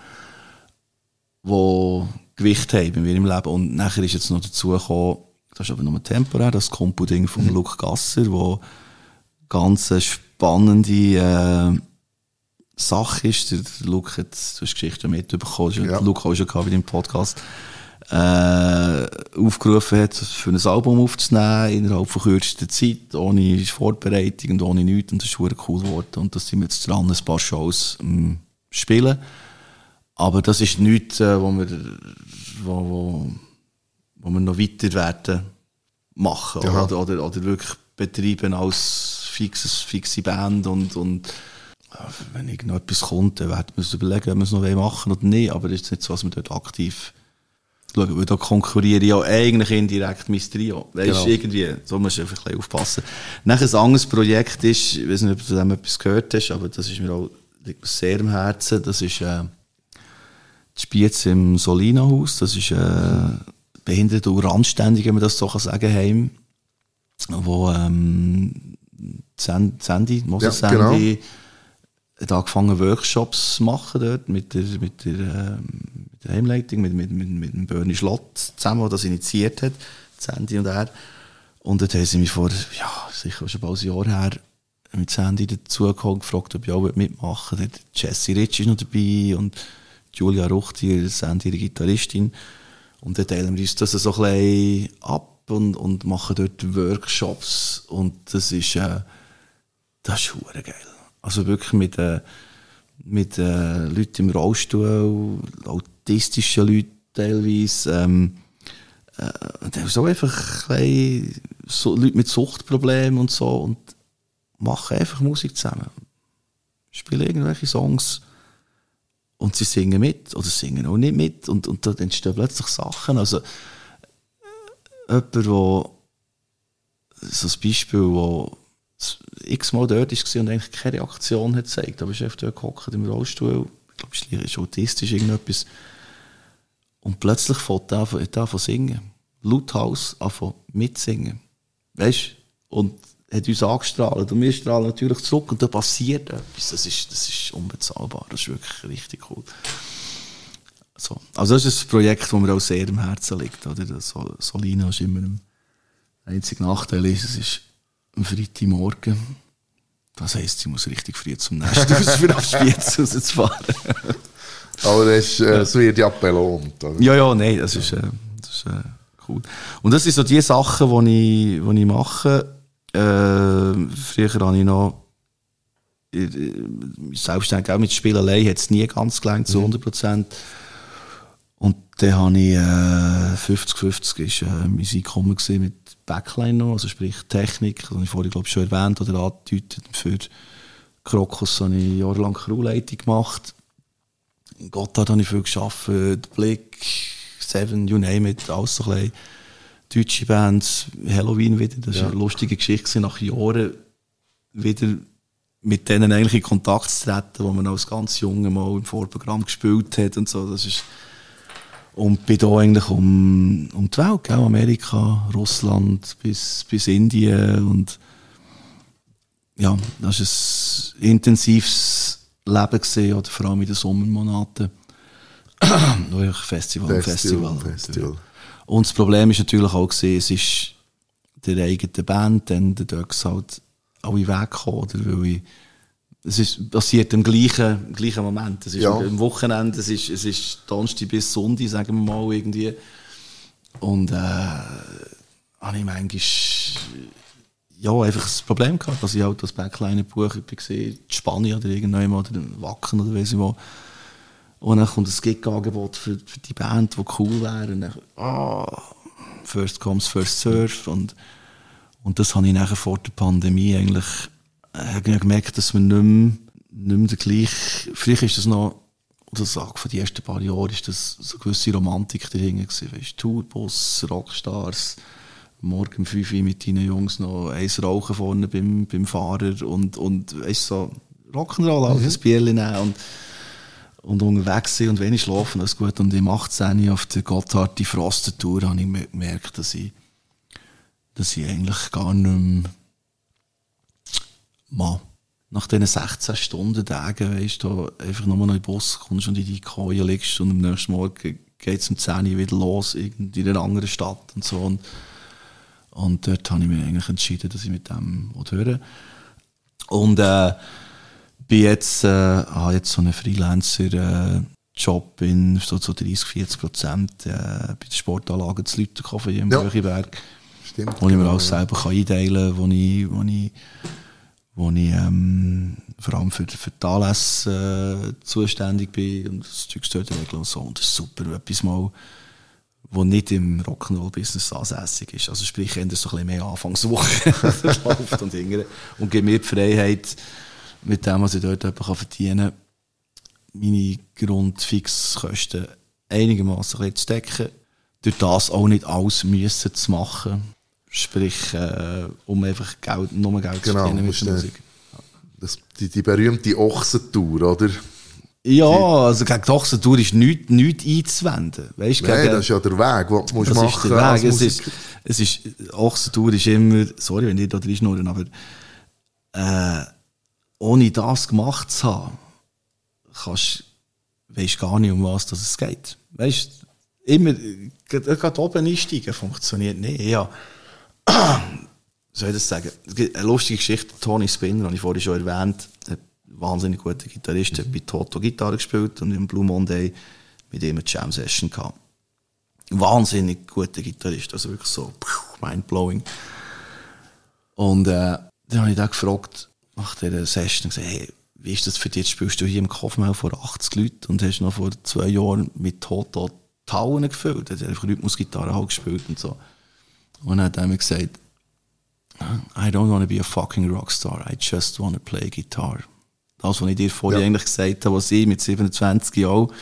die Gewicht haben in meinem Leben. Und nachher ist jetzt noch dazu gekommen, das ist aber nur temporär, das Kompo-Ding von Luke Gasser, wo ganz spannende äh, Sache ist. Der Luke hat, du hast Geschichten mitbekommen, Ja. ja. Luke auch schon gehabt bei dem Podcast, äh, aufgerufen hat, für ein Album aufzunehmen, innerhalb von kürzester Zeit, ohne Vorbereitung und ohne nichts. Und das ist cool geworden. Und da sind wir jetzt dran, ein paar Shows ähm, spielen. Aber das ist nichts, äh, wo, wir, wo, wo, wo wir noch weiter werden machen. Ja. Oder, oder, oder wirklich betreiben als fixes, fixe Band. Und, und wenn irgendetwas kommt, dann werden wir uns überlegen, ob wir es noch machen oder nicht. Aber das ist nicht so, dass wir dort aktiv schauen. Weil da konkurriere ich ja eigentlich indirekt mein Trio. Weißt Genau. irgendwie, so musst du einfach ein bisschen aufpassen. Nachher ein anderes Projekt ist, ich weiß nicht, ob du von dem etwas gehört hast, aber das ist mir auch sehr am Herzen. Das ist äh, die Spiez im Solina-Haus. Das ist äh, behindert und randständig, wenn man das so kann sagen Heim. Wo ähm, San- Sandy, Moses Ja, genau. Hat angefangen Workshops zu machen dort mit der, mit der, ähm, mit der Heimleitung, mit, mit, mit, mit dem Bernie Schlott zusammen, der das initiiert hat, Sandy und er. Und dort haben sie mich vor, ja, sicher schon bald ein Jahr her, mit Sandy dazugekommen, gefragt, ob ich auch mitmachen will. Jessie Rich ist noch dabei und Julia Ruchti, Sandy, ihre Gitarristin. Und dann teilen wir uns das so ein bisschen ab und, und machen dort Workshops. Und das ist, äh, das ist geil. Also wirklich mit, äh, mit äh, Leuten im Rollstuhl, autistischen Leuten teilweise. Ähm, äh, so einfach ein so Leute mit Suchtproblemen und so und machen einfach Musik zusammen. Spielen irgendwelche Songs und sie singen mit oder singen auch nicht mit und, und da entstehen plötzlich Sachen. Also äh, jemand, wo so ein Beispiel, wo x-mal dort war und eigentlich keine Reaktion hat gezeigt, aber ist einfach dort gehockt im Rollstuhl, ich glaube, es ist autistisch irgendetwas. Und plötzlich fängt er an, er an singen. Lauthaus anfangen mitsingen. Weißt du? Und hat uns angestrahlt. Und wir strahlen natürlich zurück und da passiert etwas. Das ist, das ist unbezahlbar. Das ist wirklich richtig cool. So. Also das ist ein Projekt, das mir auch sehr am Herzen liegt. Oder? Solina ist immer ein einziger Nachteil es ist am Freitagmorgen. Das heisst, sie muss richtig früh zum Nest raus, für aufs Spiez rauszufahren. Aber das, äh, das wird ja belohnt. Oder? Ja, ja, nein, das ist, äh, das ist äh, cool. Und das sind so die Sachen, die ich, die ich mache. Äh, früher habe ich noch äh, selbstständig auch mit Spiel allein hat es nie ganz gelangt, zu 100 Prozent. Und dann habe ich äh, 50-50 ist äh, mein Einkommen mit Backline noch, also sprich Technik, das habe ich vorhin glaube ich, schon erwähnt oder angedeutet. Für Krokus habe ich jahrelang Crewleitung gemacht. In Gotthard habe ich viel gearbeitet, Blick, Seven, you name it, alles so ein bisschen. Deutsche Bands, Halloween wieder, das war Ja. eine lustige Geschichte, nach Jahren wieder mit denen eigentlich in Kontakt zu treten, wo man als ganz Junge mal im Vorprogramm gespielt hat und so. Das ist und bin da eigentlich um, um die Welt, gell? Amerika, Russland bis, bis Indien und ja, das war ein intensives Leben gewesen, oder vor allem in den Sommermonaten. Festival, Festival, Festival. Festival. Und das Problem ist natürlich auch gewesen, es ist der eigene Band, dann der Dux halt alle weggekommen, oder? Weil ich, es ist passiert im gleichen, gleichen Moment. Es ist Ja. am Wochenende, es ist, es ist Donnerstag bis Sonntag, sagen wir mal, irgendwie. Und, äh, habe ich manchmal, ja, einfach das Problem gehabt, dass ich halt das Backline buche, ich bin gesehen, Spanien oder irgendwann oder in Wacken oder weiss ich wo. Und dann kommt ein Gig-Angebot für, für die Band, die cool wäre. Und dann, ah, first comes, first serve. Und, und das habe ich nachher vor der Pandemie eigentlich äh, gemerkt, dass man nicht mehr, nicht mehr der gleiche, vielleicht ist das noch, oder sag, von den ersten paar Jahren ist das so eine gewisse Romantik dahinter gewesen. Weißt, Tourbus, Rockstars, morgen um 5 Uhr mit deinen Jungs noch eins rauchen vorne beim, beim Fahrer und, und weißt, so Rock'n'Roll, mhm. ein Bierchen nehmen und, und unterwegs sein und wenig schlafen, alles gut. Und im 18. auf der Gotthard, die Frostentour, habe ich me- gemerkt, dass ich, dass ich eigentlich gar nicht mehr mal nach diesen 16 Stunden Tagen, weißt du, einfach nur noch in den Bus kommst und in die Koje liegst und am nächsten Morgen geht es um 10 Uhr wieder los, in einer anderen Stadt und so. Und, und dort habe ich mich eigentlich entschieden, dass ich mit dem höre. Und äh, bin jetzt, äh, habe jetzt so einen Freelancer-Job in so, so 30, 40 Prozent äh, bei der Sportanlage zu Lüttenkofen hier im Ja. Böchiberg. Stimmt. Wo ich mir genau, alles ja. selber kann einteilen kann, wo ich, wo ich, wo ich ähm, vor allem für, für die Anlässe äh, zuständig bin und das Zeug dort regeln und so. Und das ist super, etwas mal, wo nicht im Rock'n'Roll-Business ansässig ist. Also sprich, eher so ein bisschen mehr Anfangswoche und hingere. Und gibt mir die Freiheit, mit dem, was ich dort kann verdienen kann, meine Grundfixkosten einigermaßen zu decken. Durch das auch nicht alles müssen zu machen. Sprich, äh, um einfach Geld, nur Geld zu Genau, verdienen mit musst der Musik. Das, die, die berühmte Ochsentour, oder? Ja, also gegen die Ochsentour ist nichts nicht einzuwenden. Weißt, Nein, gegen, das ist ja der Weg, den du musst das machen ist der Weg. Es ist, es ist, Ochsentour ist immer, sorry, wenn ich da drin schnurren, aber äh, ohne das gemacht zu haben, kannst, weisst gar nicht, um was das es geht. Weißt, immer, äh, gerade oben einsteigen funktioniert nicht. Ja. soll ich das sagen? Es gibt eine lustige Geschichte, Tony Spinner, habe ich vorhin schon erwähnt, ein wahnsinnig guter Gitarrist, hat bei Toto Gitarre gespielt und im Blue Monday mit ihm eine Jam Session gehabt. Wahnsinnig guter Gitarrist, also wirklich so pfiuh, mindblowing. Und äh, dann habe ich da gefragt, nach dieser Session, gesagt, hey, wie ist das für dich? Spielst du hier im Kofmau vor 80 Leuten und hast noch vor zwei Jahren mit Toto Tauen gefüllt? Er hat einfach Rhythmusgitarre halt gespielt und so. Und dann hat er mir gesagt, I don't want to be a fucking rockstar, I just want to play guitar. Das, was ich dir vorhin Ja. eigentlich gesagt habe, was ich mit 27 Jahren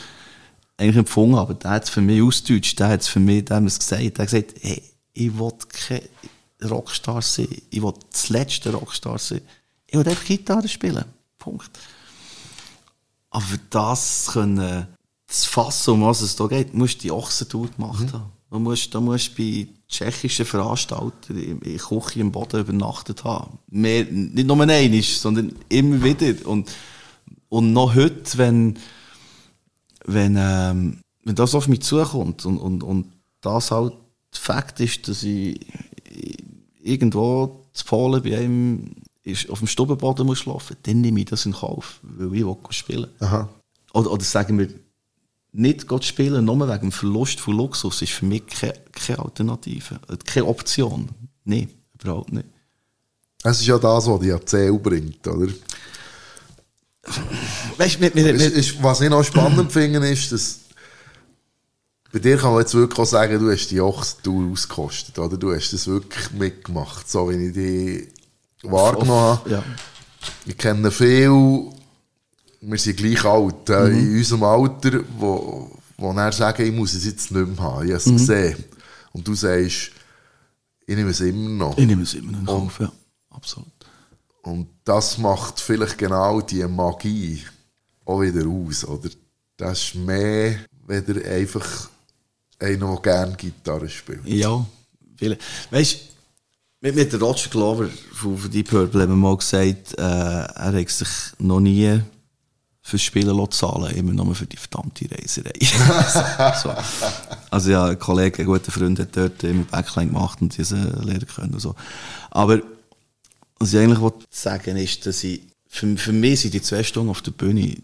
eigentlich empfunden habe, der hat es für mich ausgedeutscht, der hat es für mich, der hat gesagt, der hat gesagt, hey, ich will kein Rockstar sein, ich will das letzte Rockstar sein, ich will einfach Gitarre spielen, Punkt. Aber für das können, das Fassen, um was es da geht, musst du die Ochsentour gemacht haben. Da musst, da musst bei tschechischen Veranstaltern in in Küche im Boden übernachtet haben. Mehr, nicht nur einmal, sondern immer wieder. Und, und noch heute, wenn, wenn, ähm, wenn das auf mich zukommt und, und, und das halt Fakt ist, dass ich irgendwo zu Polen bei einem ist, auf dem Stubbenboden muss schlafen, dann nehme ich das in Kauf, weil ich will spielen Aha. oder, oder sagen wir, nicht spielen, nur wegen dem Verlust von Luxus, ist für mich keine, keine Alternative. Keine Option. Nein, überhaupt nicht. Es ist ja das, was die Erzählung bringt, oder? Weißt mit, mit, mit, ist, was ich noch spannend finde, ist, dass bei dir kann man jetzt wirklich auch sagen, du hast die Ochsentour ausgekostet, oder? Du hast das wirklich mitgemacht, so wie ich dich wahrgenommen habe. ja. Ich kenne viel, wir sind gleich alt, äh, in unserem Alter, wo, wo dann sagen, ich muss es jetzt nicht mehr haben, ich habe es gesehen. Und du sagst, ich nehme es immer noch. Ich nehme es immer noch Kauf, ja. Absolut. Und das macht vielleicht genau die Magie auch wieder aus, oder? Das ist mehr, wenn er einfach einer, der gerne Gitarre spielt. Ja, viele. Weißt du, mit, mit Roger Glover von, von Deep Purple haben wir mal gesagt, äh, er hat sich noch nie fürs Spielen zahlen, immer nur für die verdammte Reiserei. so. Also ja, ein Kollege, ein guter Freund hat dort immer Backline gemacht und diese lernen können und so. Aber was ich eigentlich wollte sagen ist, dass ich, für, für mich sind die zwei Stunden auf der Bühne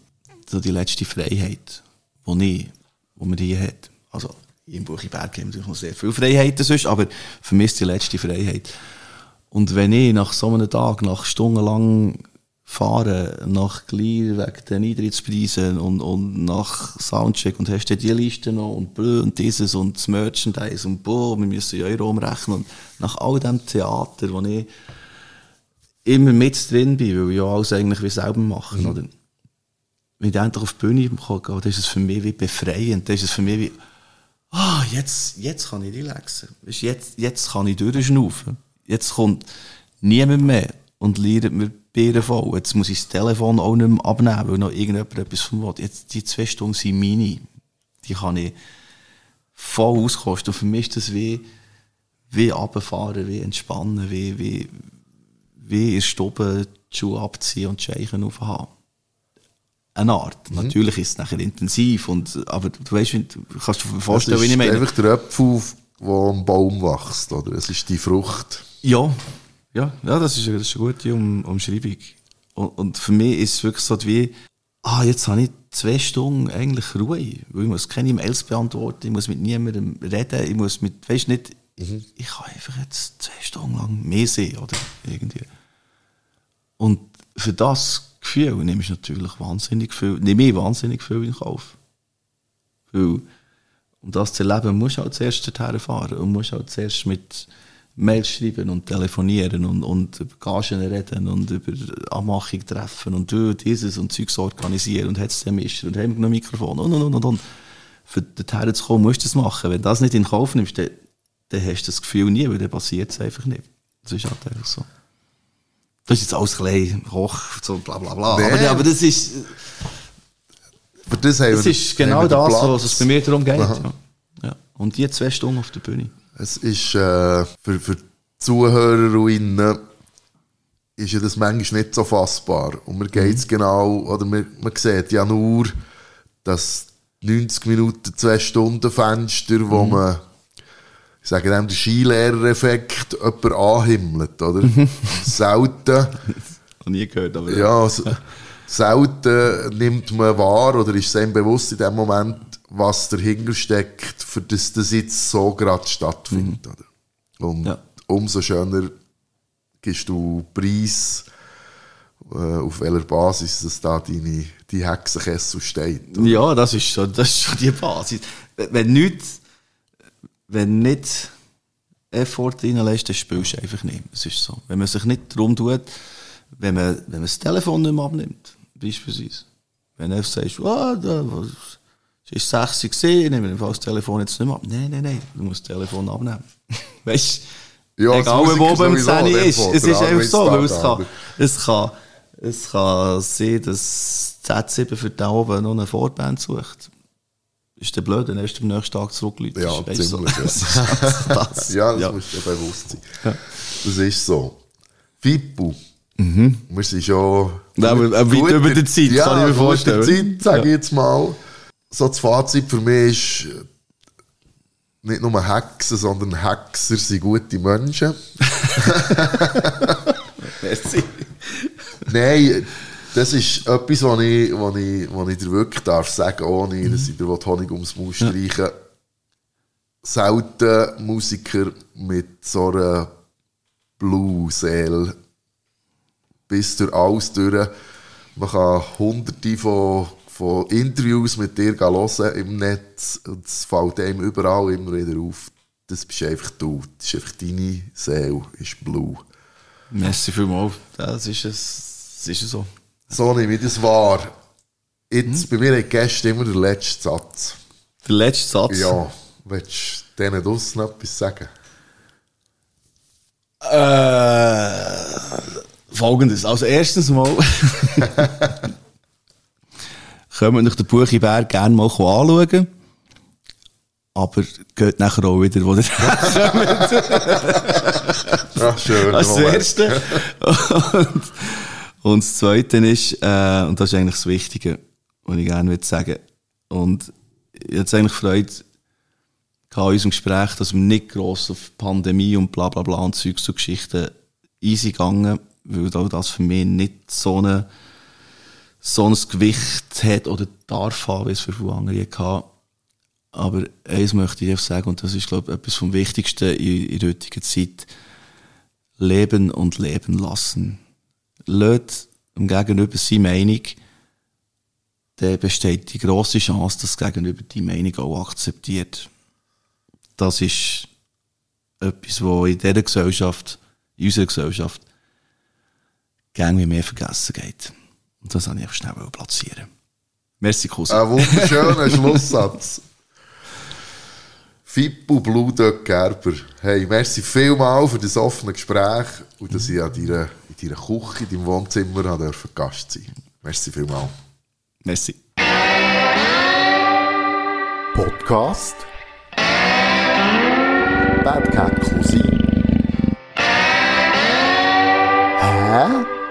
so die letzte Freiheit, die ich, die man hier hat. Also, im Buchiberg haben wir natürlich noch sehr viele Freiheiten sonst, aber für mich ist die letzte Freiheit. Und wenn ich nach so einem Tag, nach stundenlang fahren, nach Glier wegen den Eintrittspreisen und, und nach Soundcheck und hast du die Liste noch und und dieses und das Merchandise und boah, wir müssen ja Euro umrechnen und nach all dem Theater, wo ich immer mit drin bin, weil ich ja alles eigentlich wie selber mache, oder? Wenn ich endlich auf die Bühne komme, dann ist es für mich wie befreiend, dann ist es für mich wie, ah, jetzt, jetzt kann ich relaxen. Jetzt, jetzt kann ich durchschnaufen. Jetzt kommt niemand mehr und lernt mir Beeren voll. Jetzt muss ich das Telefon auch nicht mehr abnehmen, weil noch irgendjemand etwas von mir will. Jetzt, die zwei Stunden sind meine. Die kann ich voll auskosten. Und für mich ist das wie, wie runterfahren, wie entspannen, wie, wie, wie in Stube die Schuhe abziehen und die Scheichen aufhaben. Eine Art. Natürlich ist es nachher intensiv, und, aber du weißt, du kannst dir vorstellen, es wie ist ich meine. einfach der Apfel, der am Baum wächst, oder? Es ist die Frucht. Ja, ja, ja das, ist, das ist eine gute um, Umschreibung. Und, und für mich ist es wirklich so wie, ah, jetzt habe ich zwei Stunden eigentlich Ruhe, weil ich muss keine E-Mails beantworten, ich muss mit niemandem reden, ich muss mit, weißt nicht, ich kann einfach jetzt zwei Stunden lang mehr sehen, oder irgendwie. Und für das Gefühl nehme ich natürlich wahnsinnig viel, nehme ich wahnsinnig viel in Kauf. Weil, um das zu erleben, musst du halt zuerst dorthin fahren und musst halt zuerst mit Mails schreiben und telefonieren und, und über Gagen reden und über Anmachung treffen und du dieses und Zeugs organisieren und hat's den Mischer und haben noch Mikrofon und und und und. Für dorthin zu kommen, musst du das machen. Wenn du das nicht in Kauf nimmst, dann, dann hast du das Gefühl nie, weil dann passiert es einfach nicht. Das ist halt einfach so. Das ist jetzt alles klein, hoch, so bla bla bla. Nee. Aber, aber das ist, Für das das ist genau das, was es bei mir darum geht. Ja. Ja. Und die zwei Stunden auf der Bühne. Es ist äh, für, für Zuhörerinnen ist ja das manchmal nicht so fassbar. Und mir geht es genau, oder man, man sieht ja nur das 90 Minuten, 2 Stunden Fenster, wo man, ich sage dem, den Skilehrereffekt jemand anhimmelt, oder? Selten, Noch nie gehört, aber ja, selten nimmt man wahr oder ist einem bewusst in dem Moment, was dahinter steckt, für das das jetzt so gerade stattfindet. Oder? Und Ja. umso schöner gibst du Preis, äh, auf welcher Basis dass da deine, die Hexenkessel steht. Ja, das ist schon, das ist schon die Basis. Wenn nicht, wenn nicht Effort reinlässt, dann spielst du einfach nicht. Es ist so. Wenn man sich nicht darum tut, wenn man, wenn man das Telefon nicht mehr abnimmt, beispielsweise. Wenn du sagst, ah, da, was, es ist sexy gesehen, nehmen wir das Telefon jetzt nicht mehr ab. Nein, nein, nein, du musst das Telefon abnehmen. weißt du? Ja, Egal, wo beim Szene der ist. von Es ist einfach so, weil es kann, es kann, es kann sein, dass Z7 für da oben noch eine Vorband sucht. Ist der blöd, dann erst am nächsten Tag zurückläuft. Ja, Weisst du, ziemlich, ja. Das. Ja, das ja. musst du dir bewusst sein. Das ist so. Fippo. Wir sind schon. Ja, aber- aber weit über der Zeit, ja, kann ich mir vorstellen. Der Zeit, sage ich jetzt mal. So das Fazit für mich ist, nicht nur Hexen, sondern Hexer sind gute Menschen. Merci. Nein, Das ist etwas, was ich, was ich, was ich dir wirklich darf sagen, ohne dass ich dir Honig ums Maul streichen Selten Musiker mit so einer Blue-Seele bis durch alles durch. Man kann hunderte von, von Interviews mit dir hören im Netz und es fällt einem überall immer wieder auf. Das bist einfach du. Das ist einfach deine Seele, ist Blue. Merci vielmals. Das ist es. Das ist so. So nehme ich das wahr. Jetzt, bei mir die Gäste immer der letzte Satz. Der letzte Satz. Ja, willst du denen draussen etwas sagen? Äh, Folgendes. Also erstens mal können wir den Buchiberg gerne mal anschauen. Aber geht nachher auch wieder, wo der Ach, schön. als Moment. Erste. Und, und das Zweite ist, äh, und das ist eigentlich das Wichtige, was ich gerne würde sagen. Und jetzt eigentlich Freude in unserem Gespräch, dass wir nicht gross auf Pandemie und bla bla bla und Zeugs und Geschichten easy gegangen, weil auch das für mich nicht so, eine, so ein Gewicht hat oder darf haben, wie es für viele andere hatte. Aber eins möchte ich einfach sagen, und das ist, glaube ich, etwas vom Wichtigsten in, der heutigen Zeit. Leben und leben lassen. Lädt dem Gegenüber seine Meinung, dann besteht die grosse Chance, dass das Gegenüber die Meinung auch akzeptiert. Das ist etwas, was in dieser Gesellschaft, in unserer Gesellschaft, wie mehr vergessen geht. Und das wollte ich einfach schnell platzieren. Merci, Cousin. Ein wunderschöner Schlusssatz. Fippo Bludök Gerber. Hey, merci vielmal für das offene Gespräch und dass ich an deiner, in deiner Küche, in deinem Wohnzimmer Gast sein Merci vielmal. Merci. Podcast Bad Cat Cousin. Hä?